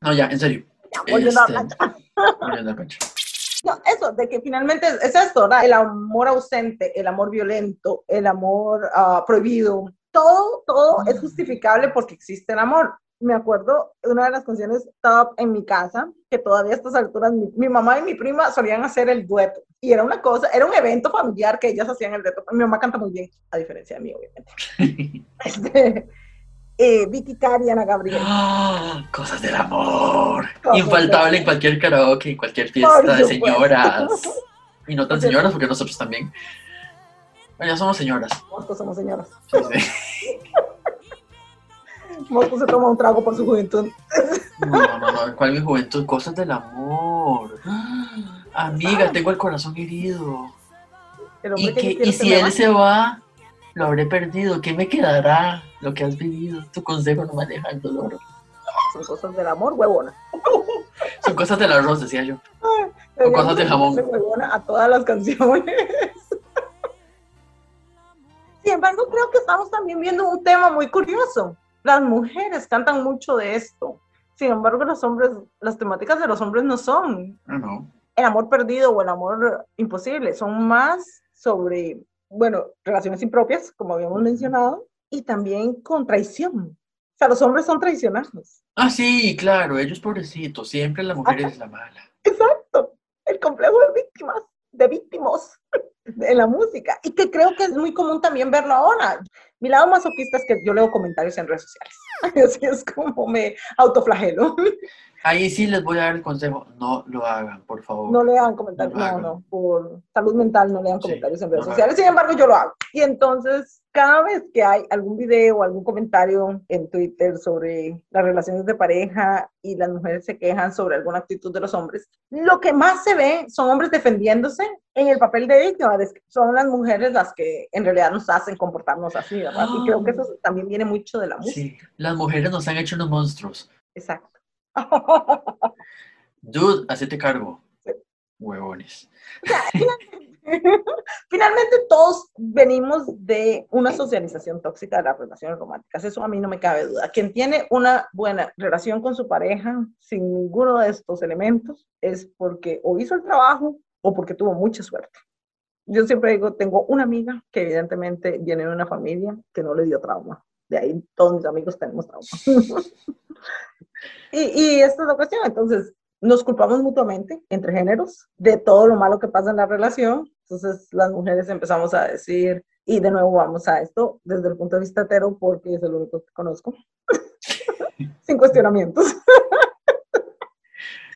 No, ya, en serio. Ya, Este, No, eso, de que finalmente es, es esto, ¿verdad? El amor ausente, el amor violento, el amor ah, prohibido, todo, todo es justificable porque existe el amor. Me acuerdo una de las canciones top en mi casa, que todavía a estas alturas mi, mi mamá y mi prima solían hacer el dueto. Y era una cosa, era un evento familiar que ellas hacían el dueto. Mi mamá canta muy bien, a diferencia de mí, obviamente. Este, eh, Vicky Cari Ana Gabriel. Ah, cosas del amor. Cosas Infaltable del en cualquier karaoke, en cualquier fiesta de señoras. Y no tan señoras, porque nosotros también. Bueno, ya somos señoras. Nosotros somos señoras. Sí, sí. Mosco se toma un trago por su juventud. No, no, no. ¿Cuál mi juventud? Cosas del amor. Amiga, tengo el corazón herido. ¿Y, que quiero y que si él se va, lo habré perdido. ¿Qué me quedará? Lo que has vivido. Tu consejo no me deja el dolor. Son cosas del amor, huevona. Son cosas del arroz, decía yo. O cosas de jamón. Huevona a todas las canciones. Sin embargo, creo que estamos también viendo un tema muy curioso. Las mujeres cantan mucho de esto. Sin embargo, los hombres, las temáticas de los hombres no son Ah, no. el amor perdido o el amor imposible, son más sobre, bueno, relaciones impropias, como habíamos mencionado, y también con traición. O sea, los hombres son traicionados. Ah, sí, claro, ellos pobrecitos. Siempre la mujer es la mala. Exacto, el complejo de víctimas, de víctimas de la música. Y que creo que es muy común también verlo ahora. Mi lado masoquista es que yo leo comentarios en redes sociales. Así es como me autoflagelo. Ahí sí les voy a dar el consejo. No lo hagan, por favor. No lean comentarios, No no, por salud mental no lean Sí, comentarios en redes no sociales. Sin embargo, yo lo hago. Y entonces, cada vez que hay algún video o algún comentario en Twitter sobre las relaciones de pareja y las mujeres se quejan sobre alguna actitud de los hombres, lo que más se ve son hombres defendiéndose en el papel de víctima. Son las mujeres las que en realidad nos hacen comportarnos así, ¿verdad? Y creo que eso también viene mucho de la música. Sí, las mujeres nos han hecho unos monstruos. Exacto. Dude, hacete cargo. Huevones. Finalmente todos venimos de una socialización tóxica de las relaciones románticas, eso a mí no me cabe duda. Quien tiene una buena relación con su pareja sin ninguno de estos elementos es porque o hizo el trabajo o porque tuvo mucha suerte. Yo siempre digo, tengo una amiga que evidentemente viene de una familia que no le dio trauma. De ahí todos mis amigos tenemos trauma. y, y esta es la cuestión. Entonces, nos culpamos mutuamente entre géneros de todo lo malo que pasa en la relación. Entonces las mujeres empezamos a decir, y de nuevo vamos a esto desde el punto de vista hetero, porque es el único que conozco, sin cuestionamientos.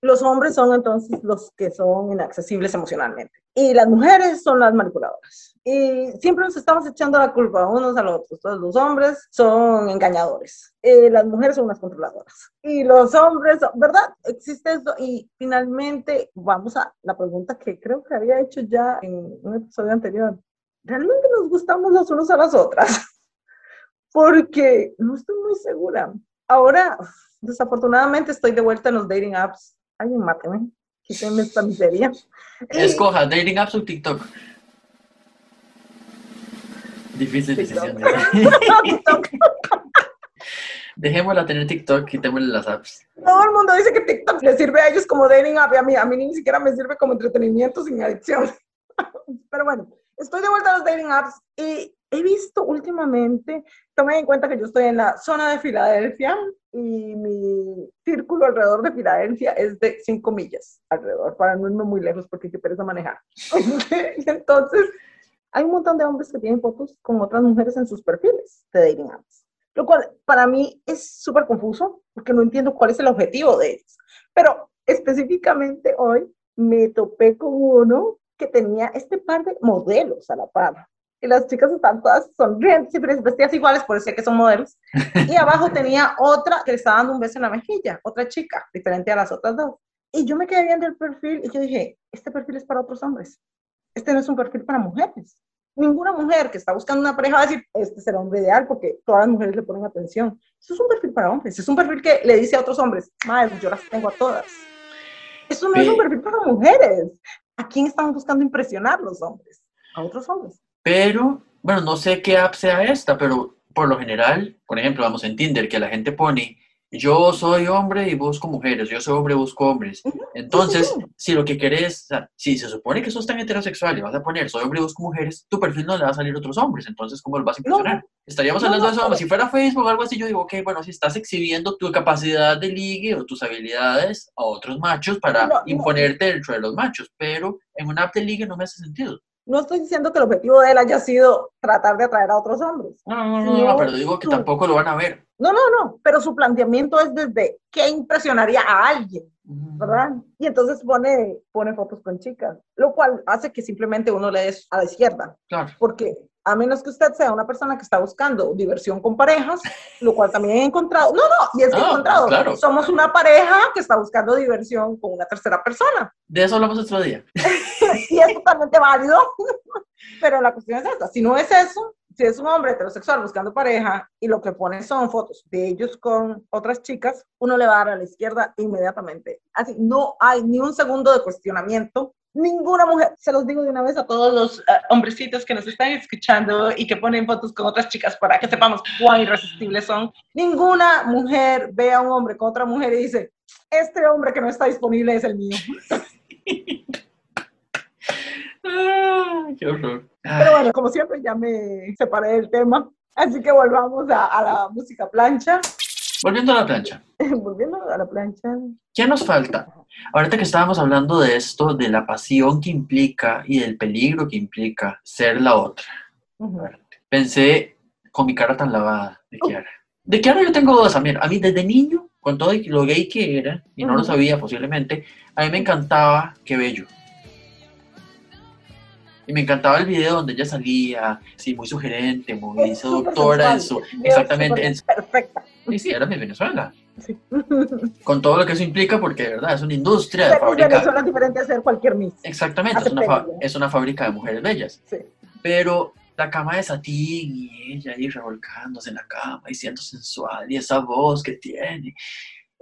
Los hombres son entonces los que son inaccesibles emocionalmente y las mujeres son las manipuladoras. Y siempre nos estamos echando la culpa unos a los otros. Todos los hombres son engañadores, eh, las mujeres son unas controladoras y los hombres, ¿verdad? Existe eso y finalmente vamos a la pregunta que creo que había hecho ya en un episodio anterior. ¿Realmente nos gustamos los unos a las otras? Porque no estoy muy segura. Ahora, desafortunadamente, estoy de vuelta en los dating apps Alguien máteme. Quíteme esta miseria. Escoja, dating apps o TikTok. Difícil decisión. Dejémosla tener TikTok, quitémosle las apps. Todo el mundo dice que TikTok le sirve a ellos como dating app y a mí, a mí ni siquiera me sirve como entretenimiento sin adicción. Pero bueno, estoy de vuelta a los dating apps y he visto últimamente, tomen en cuenta que yo estoy en la zona de Filadelfia y mi círculo alrededor de Filadelfia es de 5 millas alrededor, para no irme muy lejos porque qué pereza manejar. Entonces, hay un montón de hombres que tienen fotos con otras mujeres en sus perfiles de dating apps, lo cual para mí es súper confuso porque no entiendo cuál es el objetivo de ellos. Pero específicamente hoy me topé con uno que tenía este par de modelos a la par y las chicas están todas sonrientes y vestidas iguales, por eso sé que son modelos. Y abajo tenía otra que le estaba dando un beso en la mejilla, otra chica, diferente a las otras dos. Y yo me quedé viendo el perfil y yo dije, este perfil es para otros hombres. Este no es un perfil para mujeres. Ninguna mujer que está buscando una pareja va a decir, este es el hombre ideal porque todas las mujeres le ponen atención. Eso es un perfil para hombres. Es un perfil que le dice a otros hombres, madre, yo las tengo a todas. Eso no es un perfil para mujeres. ¿A quién están buscando impresionar los hombres? A otros hombres. Pero, bueno, no sé qué app sea esta, pero por lo general, por ejemplo, vamos en Tinder, que la gente pone, yo soy hombre y busco mujeres, yo soy hombre y busco hombres. Entonces, si lo que querés, o sea, si se supone que sos tan heterosexual y vas a poner soy hombre y busco mujeres, tu perfil no le va a salir otros hombres, entonces, ¿cómo lo vas a impresionar? Estaríamos hablando de eso, si fuera Facebook o algo así, yo digo, ok, bueno, si estás exhibiendo tu capacidad de ligue o tus habilidades a otros machos para imponerte dentro de los machos, pero en una app de ligue no me hace sentido no estoy diciendo que el objetivo de él haya sido tratar de atraer a otros hombres. No, no, no, no pero digo que tampoco lo van a ver. No, no, no, pero su planteamiento es desde qué impresionaría a alguien, ¿verdad? Y entonces pone, pone fotos con chicas, lo cual hace que simplemente uno le des a la izquierda. Claro. Porque a menos que usted sea una persona que está buscando diversión con parejas, lo cual también he encontrado. No, no, y es que he encontrado. claro. Somos una pareja que está buscando diversión con una tercera persona. De eso hablamos otro día. y es totalmente válido. Pero la cuestión es esta: si no es eso, si es un hombre heterosexual buscando pareja y lo que pone son fotos de ellos con otras chicas, uno le va a dar a la izquierda inmediatamente. Así, no hay ni un segundo de cuestionamiento ninguna mujer, se los digo de una vez a todos los uh, hombrecitos que nos están escuchando y que ponen fotos con otras chicas para que sepamos cuán irresistibles son, ninguna mujer ve a un hombre con otra mujer y dice, este hombre que no está disponible es el mío. Ah, qué horror. Pero bueno, como siempre ya me separé del tema, así que volvamos a, a la música plancha. Volviendo a la plancha. Volviendo a la plancha. ¿Qué nos falta? Ahorita que estábamos hablando de esto, de la pasión que implica y del peligro que implica ser la otra. Pensé con mi cara tan lavada de Kiara. De Kiara yo tengo dos. A mí, a mí desde niño, con todo lo gay que era, y no lo sabía posiblemente, a mí me encantaba Qué Bello. Y me encantaba el video donde ella salía, sí, muy sugerente, muy seductora. En su, exactamente. En, perfecta. Y sí, era mi Venezuela. Sí. Con todo lo que eso implica, porque de verdad es una industria de fábrica. Venezuela es diferente a ser cualquier Miss. Exactamente, es una, es una, fábrica de mujeres bellas. Sí. Pero la cama de Satín y ella ahí revolcándose en la cama y siendo sensual y esa voz que tiene.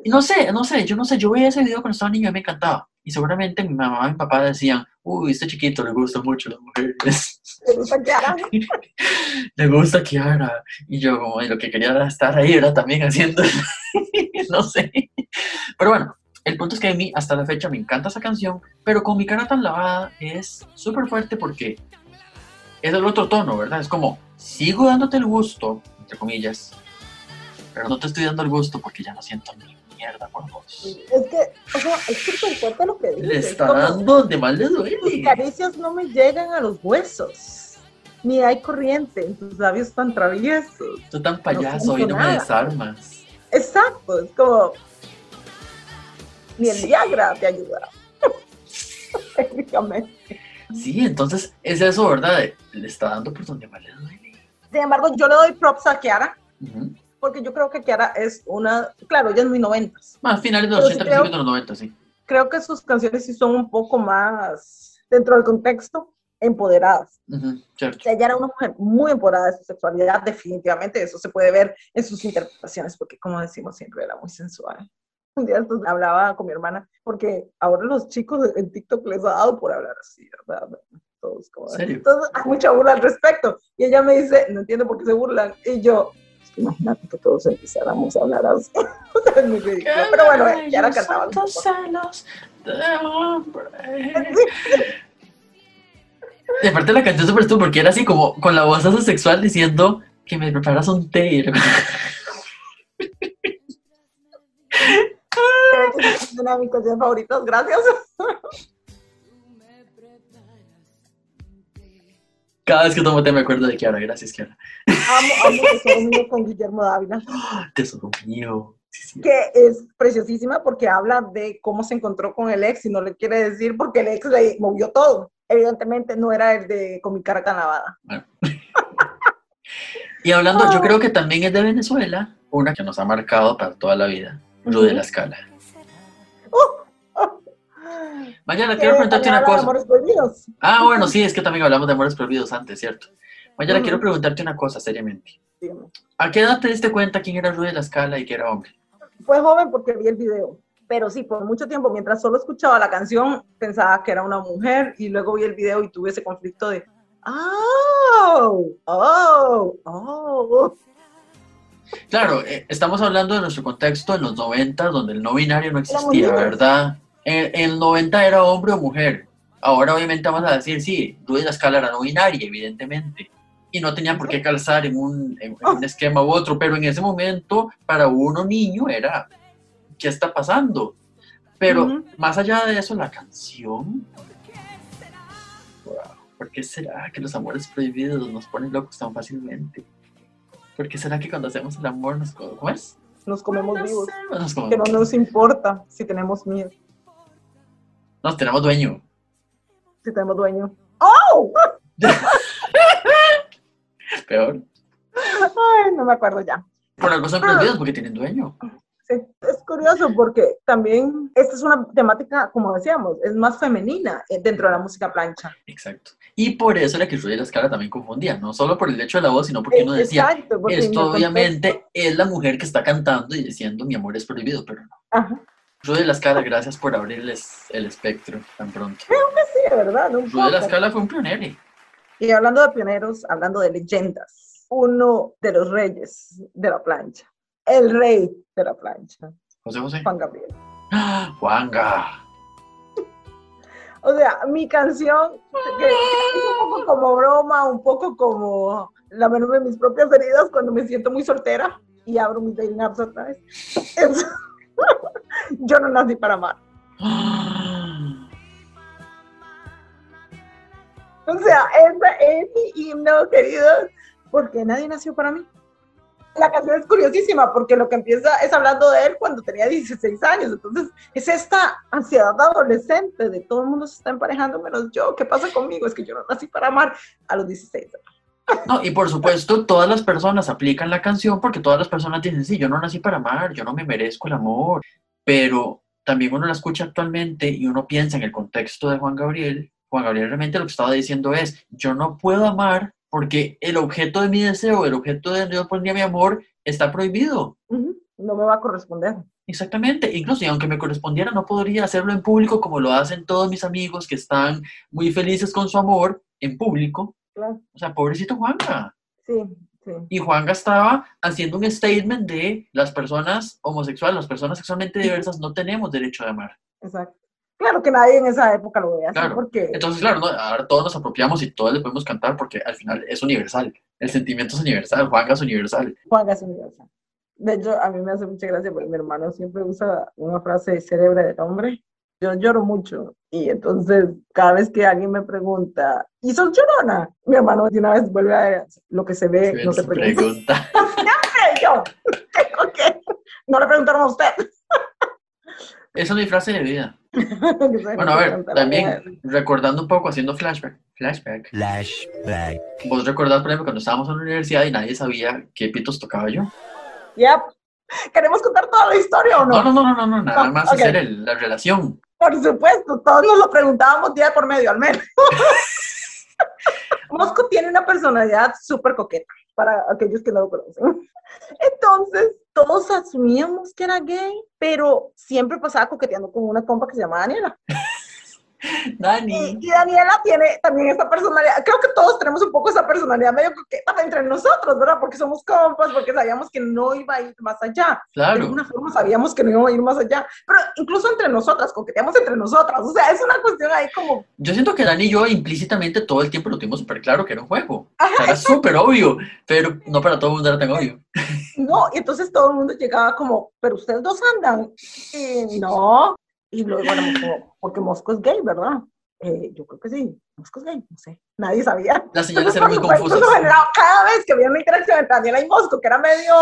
Y no sé, no sé, yo no sé, yo veía ese video cuando estaba niño y me encantaba. Y seguramente mi mamá y mi papá decían, uy, este chiquito le gusta mucho a las mujeres. Le gusta Kiara. le gusta Kiara. Y yo como, y lo que quería era estar ahí, era también haciendo, no sé. Pero bueno, el punto es que a mí hasta la fecha me encanta esa canción, pero con mi cara tan lavada es súper fuerte porque es el otro tono, ¿verdad? Es como, sigo dándote el gusto, entre comillas, pero no te estoy dando el gusto porque ya no siento ni mierda por vos. Es que, o sea, es súper fuerte lo que dice. Le es está como, dando donde más le Tus duele. caricias no me llegan a los huesos. Ni hay corriente en tus labios tan traviesos. Tú tan payaso y siento no me desarmas. Exacto, es como. Ni el Viagra te ayuda. Técnicamente. Sí, entonces es eso, ¿verdad? Le está dando por donde más le duele. Sin embargo, yo le doy props a Kiara, Ujú. Porque yo creo que Kiara es una. Claro, ella es muy noventas. Más finales de los Pero sí 80, creo- principios de los 90, sí. Creo que sus canciones sí son un poco más, dentro del contexto, empoderadas. Ujú, Cierto. O sea, ella era una mujer muy empoderada de su sexualidad, definitivamente. Eso se puede ver en sus interpretaciones, porque, como decimos siempre, era muy sensual. Un día estos hablaba con mi hermana, porque ahora los chicos en TikTok les ha dado por hablar así, ¿verdad? Todos como. ¿Serio? Entonces, hay mucha burla al respecto. Y ella me dice, no entiendo por qué se burlan. Y yo, "Es que imagínate que todos empezáramos a hablar así. O sea, es muy ridículo. Pero bueno, ya la cantaba. un poco. celos de hombre. Y aparte la canción súper estuvo porque era así como con la voz así sexual diciendo que me preparas un té. Una de mis canciones favoritas, gracias. Cada vez que tomo té me acuerdo de Kiara. Gracias, Kiara. Amo, amo Mío con Guillermo Dávila. Tesoro mío. Sí, sí. que es preciosísima porque habla de cómo se encontró con el ex y no le quiere decir porque el ex le movió todo. Evidentemente no era el de con mi cara tan lavada. Y hablando, Ah. yo creo que también es de Venezuela, una que nos ha marcado para toda la vida, Rudy de la Escala. Que quiero preguntarte una cosa. Ah, bueno, sí, es que también hablamos de amores prohibidos antes, ¿cierto? Ujú. quiero preguntarte una cosa, seriamente. Dígame. ¿A qué edad te diste cuenta quién era Rudy de la Escala y que era hombre? Fue joven porque vi el video. Pero sí, por mucho tiempo, mientras solo escuchaba la canción, pensaba que era una mujer y luego vi el video y tuve ese conflicto de, oh, oh, oh. Claro, eh, estamos hablando de nuestro contexto en los 90, donde el no binario no existía. ¿verdad? En, en el 90 era hombre o mujer. Ahora obviamente vamos a decir, sí, de la Escala era no binaria, evidentemente. Y no tenía por qué calzar en un, en- en un esquema u otro, pero en ese momento, para uno niño era, ¿qué está pasando? Pero Ujú. más allá de eso, la canción... Wow, ¿Por qué será que los amores prohibidos nos ponen locos tan fácilmente? ¿Por qué será que cuando hacemos el amor nos... ¿Cómo es? Nos comemos No vivos. nos comemos Que no nos importa si tenemos miedo, Nos tenemos dueño. si tenemos dueño. ¡Oh! Peor. Ay, no me acuerdo ya. Por algo son prohibidos porque tienen dueño. Sí, es curioso porque también esta es una temática, como decíamos, es más femenina eh, dentro de la música plancha. Exacto. Y por eso era que Rudy de la Escala también confundía, no solo por el hecho de la voz, sino porque uno decía, Exacto, porque esto obviamente es la mujer que está cantando y diciendo mi amor es prohibido, pero no. Ajá, Rudy de la Escala, gracias por abrirles el espectro tan pronto. sí, de verdad. un Rudy de la poco. Escala fue un pionero. Y hablando de pioneros, hablando de leyendas, uno de los reyes de la plancha, el rey de la plancha, José José. Juan Gabriel. ¡Ah! Juanga. O sea, mi canción, que es un poco como broma, un poco como la menor de mis propias heridas cuando me siento muy soltera y abro mis dating apps otra vez. Es- Yo no nací para amar. O sea, ese es mi himno, queridos, porque nadie nació para mí. La canción es curiosísima porque lo que empieza es hablando de él cuando tenía 16 años. Entonces, es esta ansiedad adolescente de todo el mundo se está emparejando menos yo. ¿Qué pasa conmigo? Es que yo no nací para amar a los 16 años. No, y por supuesto, todas las personas aplican la canción porque todas las personas dicen, sí, yo no nací para amar, yo no me merezco el amor. Pero también uno la escucha actualmente y uno piensa en el contexto de Juan Gabriel. Juan Gabriel realmente lo que estaba diciendo es, yo no puedo amar porque el objeto de mi deseo, el objeto de donde yo pondría mi amor, está prohibido. No me va a corresponder. Exactamente, incluso y aunque me correspondiera, no podría hacerlo en público como lo hacen todos mis amigos que están muy felices con su amor en público. Claro. O sea, pobrecito Juanga. Sí, sí. Y Juanga estaba haciendo un statement de las personas homosexuales, las personas sexualmente diversas no tenemos derecho a amar. Exacto. Claro que nadie en esa época lo veía así Claro. porque Entonces, claro, ¿no? ahora todos nos apropiamos y todos le podemos cantar porque al final es universal. El sentimiento es universal, Juanga es universal. Juan es universal. De hecho, a mí me hace mucha gracia porque mi hermano siempre usa una frase célebre del hombre. Yo lloro mucho y entonces cada vez que alguien me pregunta, ¿y sos llorona? Mi hermano de una vez vuelve a lo que se ve, no se pregunta. pregunta. Yo, tengo que- No le preguntaron a usted. Esa es mi frase de vida. bueno, a ver, también recordando un poco, haciendo flashback. Flashback. Flashback. Vos recordás, por ejemplo, cuando estábamos en la universidad y nadie sabía qué pitos tocaba yo. Yep. ¿Queremos contar toda la historia o no? No, no, no, no, no, nada No, más hacer el- la relación. Por supuesto, todos nos lo preguntábamos día por medio, al menos. Mosco tiene una personalidad súper coqueta, para aquellos que no lo conocen. Entonces, todos asumíamos que era gay, pero siempre pasaba coqueteando con una compa que se llama Daniela. Y, Dani. y Daniela tiene también esa personalidad, creo que todos tenemos un poco esa personalidad medio coqueta entre nosotros, ¿verdad? Porque somos compas, porque sabíamos que no iba a ir más allá. De Claro. alguna forma sabíamos que no iba a ir más allá, pero incluso entre nosotras, coqueteamos entre nosotras, o sea, es una cuestión ahí como, Yo siento que Dani y yo implícitamente todo el tiempo lo tuvimos súper claro que era un juego. Ajá, O sea, era súper obvio, pero no para todo el mundo era tan obvio. no, y entonces todo el mundo llegaba como, pero ustedes dos andan, y no, y luego, bueno, porque Mosco es gay, ¿verdad? Eh, yo creo que sí, Mosco es gay, no sé, nadie sabía. Las señales Entonces, eran muy confusas. cada vez que había una interacción entre Daniela y Mosco, que era medio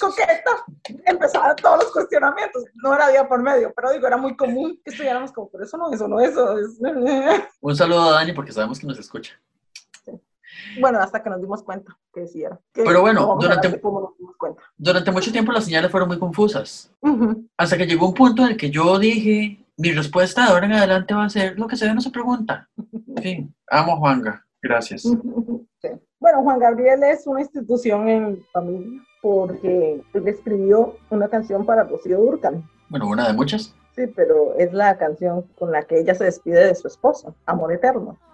coqueta, empezaban todos los cuestionamientos. No era día por medio, pero digo, era muy común que estuviéramos como, pero eso no, eso no, eso es... Un saludo a Dani porque sabemos que nos escucha. Bueno, hasta que nos dimos cuenta que sí era. Que Pero bueno, durante- mucho tiempo las señales fueron muy confusas. Hasta que llegó un punto en el que yo dije, mi respuesta de ahora en adelante va a ser lo que se ve no se pregunta. En fin, amo a Juanga. Gracias. Sí. Bueno, Juan Gabriel es una institución en familia porque él escribió una canción para Rocío Durcal. Bueno, una de muchas. Sí, pero es la canción con la que ella se despide de su esposo, Amor Eterno.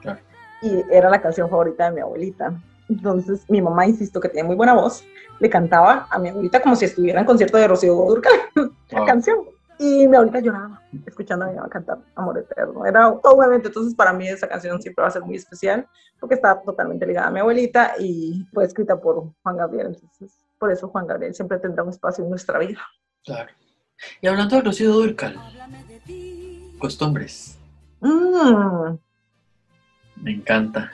Claro. Y era la canción favorita de mi abuelita. Entonces, mi mamá, insisto que tiene muy buena voz, le cantaba a mi abuelita como si estuviera en concierto de Rocío Durcal la canción. Y mi abuelita lloraba escuchando a mi mamá cantar Amor Eterno. Era todo un evento. Entonces, para mí esa canción siempre va a ser muy especial porque está totalmente ligada a mi abuelita y fue escrita por Juan Gabriel. Entonces, por eso Juan Gabriel siempre tendrá un espacio en nuestra vida. Claro. Y hablando de Rocío Durcal, costumbres. Mm. Me encanta.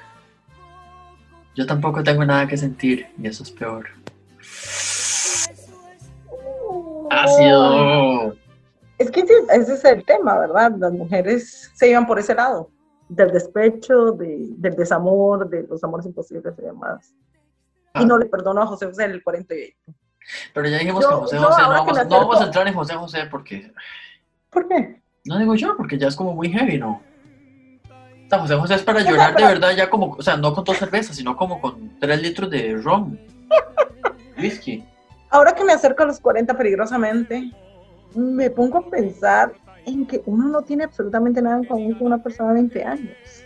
Yo tampoco tengo nada que sentir y eso es peor. Ácido. Es que ese, es el tema, ¿verdad? Las mujeres se iban por ese lado, del despecho, de- del desamor, de los amores imposibles y demás. Ah. Y no le perdono a José José el 48. Pero ya dijimos Yo- que José José, no vamos, no vamos a entrar en José José porque, ¿Por qué? no digo yo, porque ya es como muy heavy, ¿no? O sea, José José es para llorar de verdad ya como, o sea, no con dos cervezas, sino como con tres litros de ron. Whisky. Ahora que me acerco a los 40 peligrosamente, me pongo a pensar en que uno no tiene absolutamente nada en común con una persona de 20 años.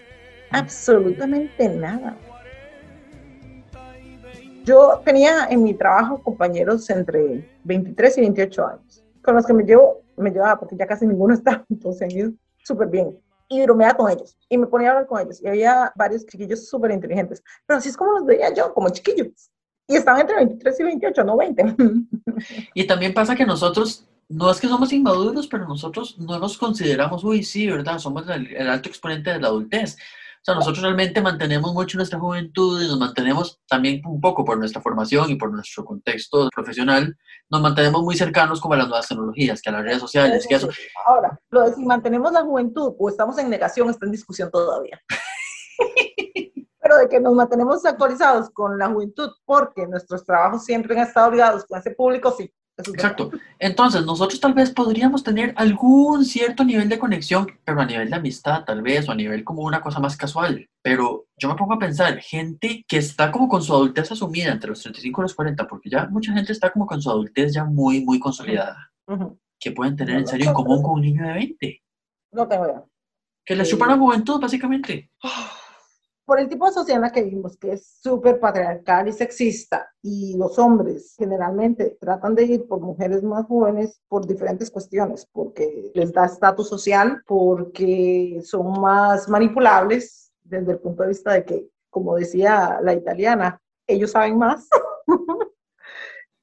Absolutamente nada. Yo tenía en mi trabajo compañeros entre 23 y 28 años, con los que me llevo, me llevaba, porque ya casi ninguno está, entonces súper bien. Y bromeaba con ellos, y me ponía a hablar con ellos, y había varios chiquillos súper inteligentes, pero así es como los veía yo, como chiquillos. Y estaban entre 23 y 28, no 20. Y también pasa que nosotros, no es que somos inmaduros, pero nosotros no nos consideramos, uy, sí, ¿verdad? Somos el, el alto exponente de la adultez. O sea, nosotros realmente mantenemos mucho nuestra juventud y nos mantenemos también un poco por nuestra formación y por nuestro contexto profesional, nos mantenemos muy cercanos como a las nuevas tecnologías, que a las redes sociales, que eso. Ahora, lo de si mantenemos la juventud o estamos en negación está en discusión todavía. Pero de que nos mantenemos actualizados con la juventud porque nuestros trabajos siempre han estado ligados con ese público, sí. Eso es verdad. Exacto. Entonces, nosotros tal vez podríamos tener algún cierto nivel de conexión, pero a nivel de amistad tal vez, o a nivel como una cosa más casual. Pero yo me pongo a pensar, gente que está como con su adultez asumida entre los 35 y los 40, porque ya mucha gente está como con su adultez ya muy, muy consolidada, Ujú. que pueden tener No, en no, serio en común con un niño de 20, No tengo idea. que les chupan la juventud, básicamente. Por el tipo de sociedad en la que vivimos, que es súper patriarcal y sexista, y los hombres generalmente tratan de ir por mujeres más jóvenes por diferentes cuestiones, porque les da estatus social, porque son más manipulables desde el punto de vista de que, como decía la italiana, ellos saben más.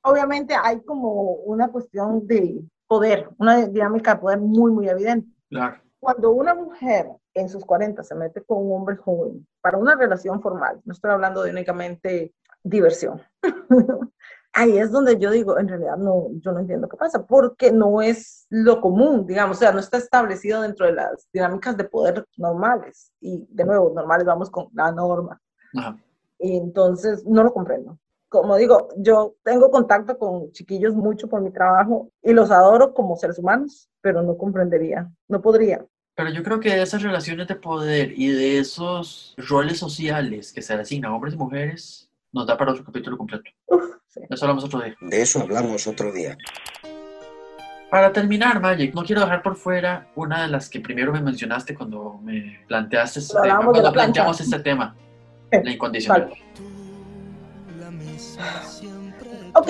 obviamente hay como una cuestión de poder, una dinámica de poder muy, muy evidente. Claro. Cuando una mujer en sus 40 se mete con un hombre joven para una relación formal, no estoy hablando de únicamente diversión. Ahí es donde yo digo, en realidad no, yo no entiendo qué pasa, porque no es lo común, digamos, o sea, no está establecido dentro de las dinámicas de poder normales. Y de nuevo, normales vamos con la norma. Ajá. Y entonces no lo comprendo. Como digo, yo tengo contacto con chiquillos mucho por mi trabajo y los adoro como seres humanos, pero no comprendería, no podría. Pero yo creo que de esas relaciones de poder y de esos roles sociales que se asignan a hombres y mujeres, nos da para otro capítulo completo. Uf, sí. Eso hablamos otro día. De eso hablamos otro día. Para terminar, Magic, no quiero dejar por fuera una de las que primero me mencionaste cuando me planteaste este tema, de cuando plancha. planteamos este tema, Eh, la incondicional. vale. Ok,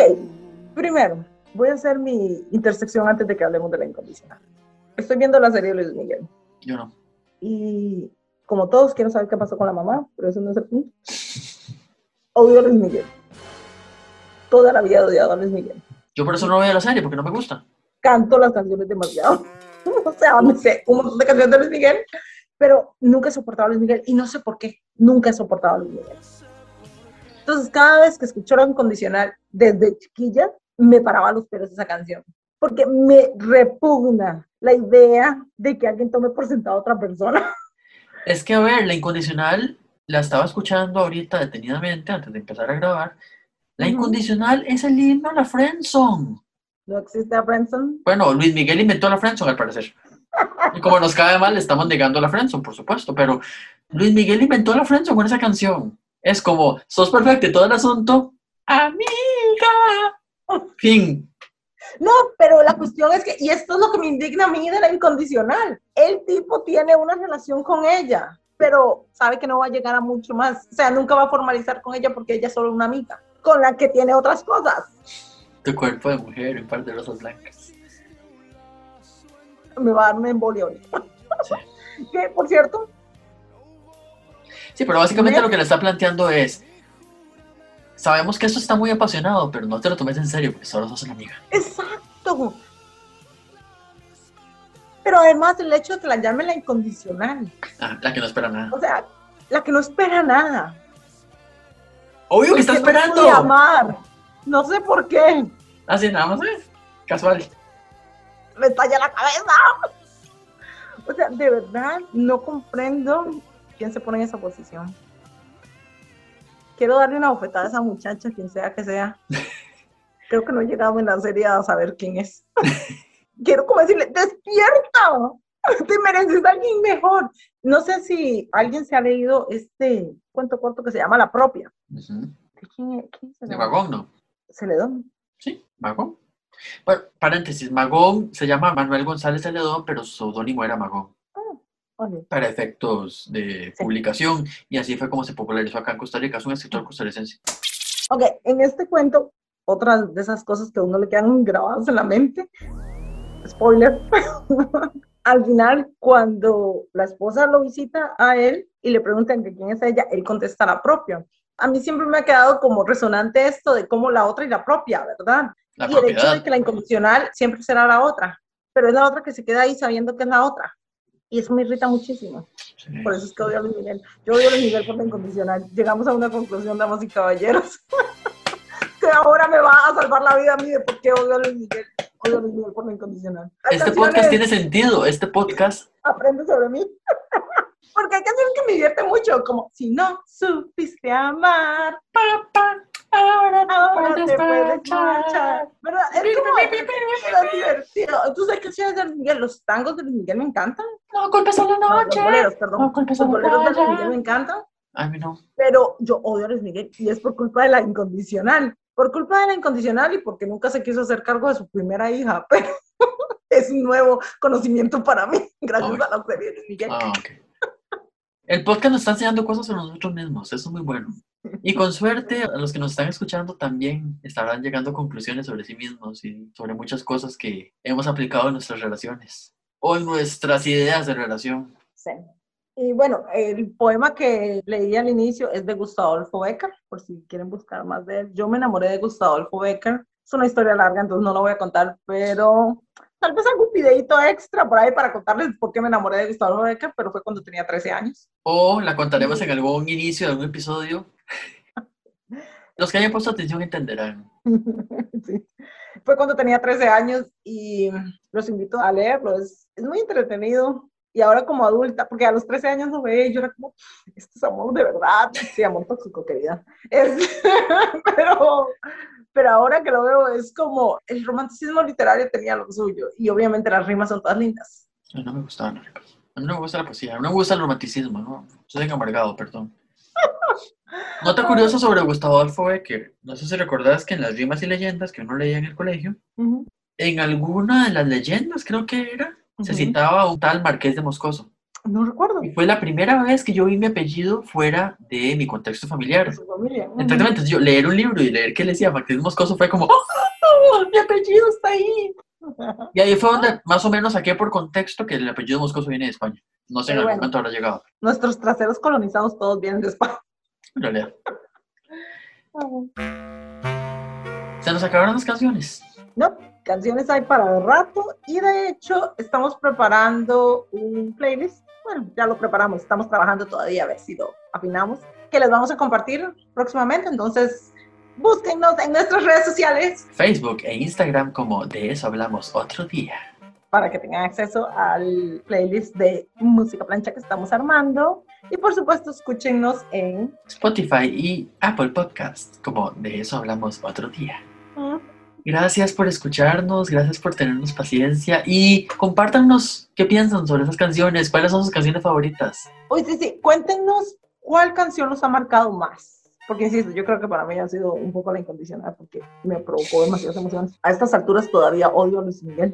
primero, voy a hacer mi intersección antes de que hablemos de la incondicional. Estoy viendo la serie de Luis Miguel Yo no. y como todos quiero saber qué pasó con la mamá, pero eso no es el punto. Odio a Luis Miguel. Toda la vida he odiado a Luis Miguel. Yo por eso no veo la serie, porque no me gusta. Canto las canciones demasiado. o sea, me sé un montón de canciones de Luis Miguel, pero nunca he soportado a Luis Miguel y no sé por qué. Nunca he soportado a Luis Miguel. Entonces, cada vez que escucho la incondicional desde chiquilla, me paraba los pelos esa canción. Porque me repugna la idea de que alguien tome por sentado a otra persona. Es que, a ver, la incondicional la estaba escuchando ahorita detenidamente antes de empezar a grabar. La incondicional es el himno a la friendzone. No existe a Branson. Bueno, Luis Miguel inventó la friendzone, al parecer. Y como nos cae mal, le estamos negando la friendzone, por supuesto. Pero Luis Miguel inventó la friendzone con esa canción. Es como, sos perfecto y todo el asunto. Amiga. Fin. No, pero la cuestión es que, y esto es lo que me indigna a mí de la incondicional, el tipo tiene una relación con ella, pero sabe que no va a llegar a mucho más, o sea, nunca va a formalizar con ella porque ella es solo una amiga, con la que tiene otras cosas. Tu cuerpo de mujer, un par de rosas blancas. Me va a dar una embolia ahorita. Sí. Que, por cierto, Sí, pero básicamente Me- lo que le está planteando es, sabemos que esto está muy apasionado, pero no te lo tomes en serio porque solo sos una amiga. exacto. Pero además el hecho de que la llame la incondicional, Ah, la que no espera nada. o sea, la que no espera nada. Obvio que está no esperando. amar. No sé por qué. Así nada más, ¿eh? Casual. me estalla la cabeza. O sea, de verdad, no comprendo quién se pone en esa posición. Quiero darle una bofetada a esa muchacha, quien sea que sea. Creo que no he llegado en la serie a saber quién es. Quiero como decirle, despierta, te mereces a alguien mejor. No sé si alguien se ha leído este cuento corto que se llama La Propia. Ujú. ¿De quién, es? ¿Quién se De? Magón, ¿no? Celedón. Sí, Magón. Bueno, paréntesis, Magón se llama Manuel González Celedón, pero su seudónimo era Magón, para efectos de Sí. publicación, y así fue como se popularizó acá en Costa Rica. Es un escritor costarricense. Ok, en este cuento, otras de esas cosas que a uno le quedan grabadas en la mente, spoiler, al final cuando la esposa lo visita a él y le preguntan que quién es ella, él contesta la propia. A mí siempre me ha quedado como resonante esto de cómo la otra y la propia, ¿verdad? La y el hecho propiedad. de que la incondicional siempre será la otra, pero es la otra que se queda ahí sabiendo que es la otra. Y eso me irrita muchísimo. Sí. Por eso es que odio a Luis Miguel. Yo odio a Luis Miguel por la incondicional. Llegamos a una conclusión, damas y caballeros. que ahora me va a salvar la vida a mí de por qué odio a Luis Miguel. Odio a Luis Miguel por la incondicional. Hay Este canciones, podcast tiene sentido. Este podcast Aprende sobre mí. Porque hay canciones que me divierten mucho, como Si no supiste amar, ahora ahora puedes te puedes marchar. ¿Verdad? Es como es divertido. Entonces, hay canciones de Luis Miguel. Los tangos de Luis Miguel me encantan. No culpes a la No, los noche. boleros, perdón. No culpes a Los la boleros de Luis Miguel me encantan. A mí no. pero yo odio a Luis Miguel y es por culpa de la incondicional. Por culpa de la incondicional y porque nunca se quiso hacer cargo de su primera hija, pero es un nuevo conocimiento para mí, gracias Ay. a la serie de Luis Miguel. Ah, ok. El podcast nos está enseñando cosas sobre nosotros mismos, eso es muy bueno. Y con suerte, a los que nos están escuchando también estarán llegando a conclusiones sobre sí mismos y sobre muchas cosas que hemos aplicado en nuestras relaciones o en nuestras ideas de relación. Sí. Y bueno, el poema que leí al inicio es de Gustavo Adolfo Becker, por si quieren buscar más de él. Yo me enamoré de Gustavo Adolfo Becker Es una historia larga, entonces no lo voy a contar, pero tal vez algún videito extra por ahí para contarles por qué me enamoré de Gustavo Becker, pero fue cuando tenía 13 años. O la contaremos en algún inicio de algún episodio. Los que hayan puesto atención entenderán. Sí. Fue cuando tenía 13 años y los invito a leerlo. Es, es muy entretenido. Y ahora como adulta, porque a los 13 años lo veía y yo era como, esto es amor de verdad. Sí, amor tóxico, querida. Es- pero, pero ahora que lo veo es como, el romanticismo literario tenía lo suyo. Y obviamente las rimas son todas lindas. No me gustaban las rimas. A mí no me gusta la poesía. A mí no me gusta el romanticismo, ¿no? Soy amargado, perdón. Nota curiosa sobre Gustavo Adolfo Becker. No sé si recordás que en las rimas y leyendas que uno leía en el colegio, en alguna de las leyendas, creo que era, se citaba a un tal Marqués de Moscoso. No recuerdo. Y fue la primera vez que yo vi mi apellido fuera de mi contexto familiar. Su familia. Exactamente, yo leer un libro y leer que le decía de Moscoso fue como, ¡Oh, mi apellido está ahí! Y ahí fue donde más o menos saqué por contexto que el apellido Moscoso viene de España. No sé en Qué algún bueno. momento habrá llegado, Nuestros traseros colonizados todos vienen de España. en realidad. Se nos acabaron las canciones. No, canciones hay para el rato y de hecho estamos preparando un playlist. Bueno, ya lo preparamos, estamos trabajando todavía a ver si lo afinamos, que les vamos a compartir próximamente. Entonces, búsquennos en nuestras redes sociales Facebook e Instagram como De eso hablamos otro día. para que tengan acceso al playlist de música plancha que estamos armando. Y por supuesto, escúchenos en Spotify y Apple Podcast como De eso hablamos otro día. mm, Gracias por escucharnos, gracias por tenernos paciencia y compártanos qué piensan sobre esas canciones, cuáles son sus canciones favoritas. Uy, sí, sí, cuéntenos cuál canción los ha marcado más. Porque insisto, yo creo que para mí ha sido un poco la incondicional porque me provocó demasiadas emociones. A estas alturas todavía odio a Luis Miguel.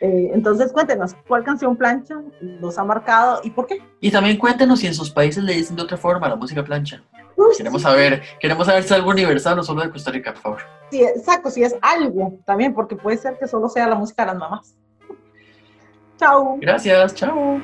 Eh, entonces cuéntenos cuál canción plancha los ha marcado y por qué. Y también cuéntenos si en sus países le dicen de otra forma la música plancha. Uy, Queremos sí, saber, queremos saber si es algo universal o solo de Costa Rica, por favor. sí, exacto, si es algo también, porque puede ser que solo sea la música de las mamás. Chao. Gracias, chao.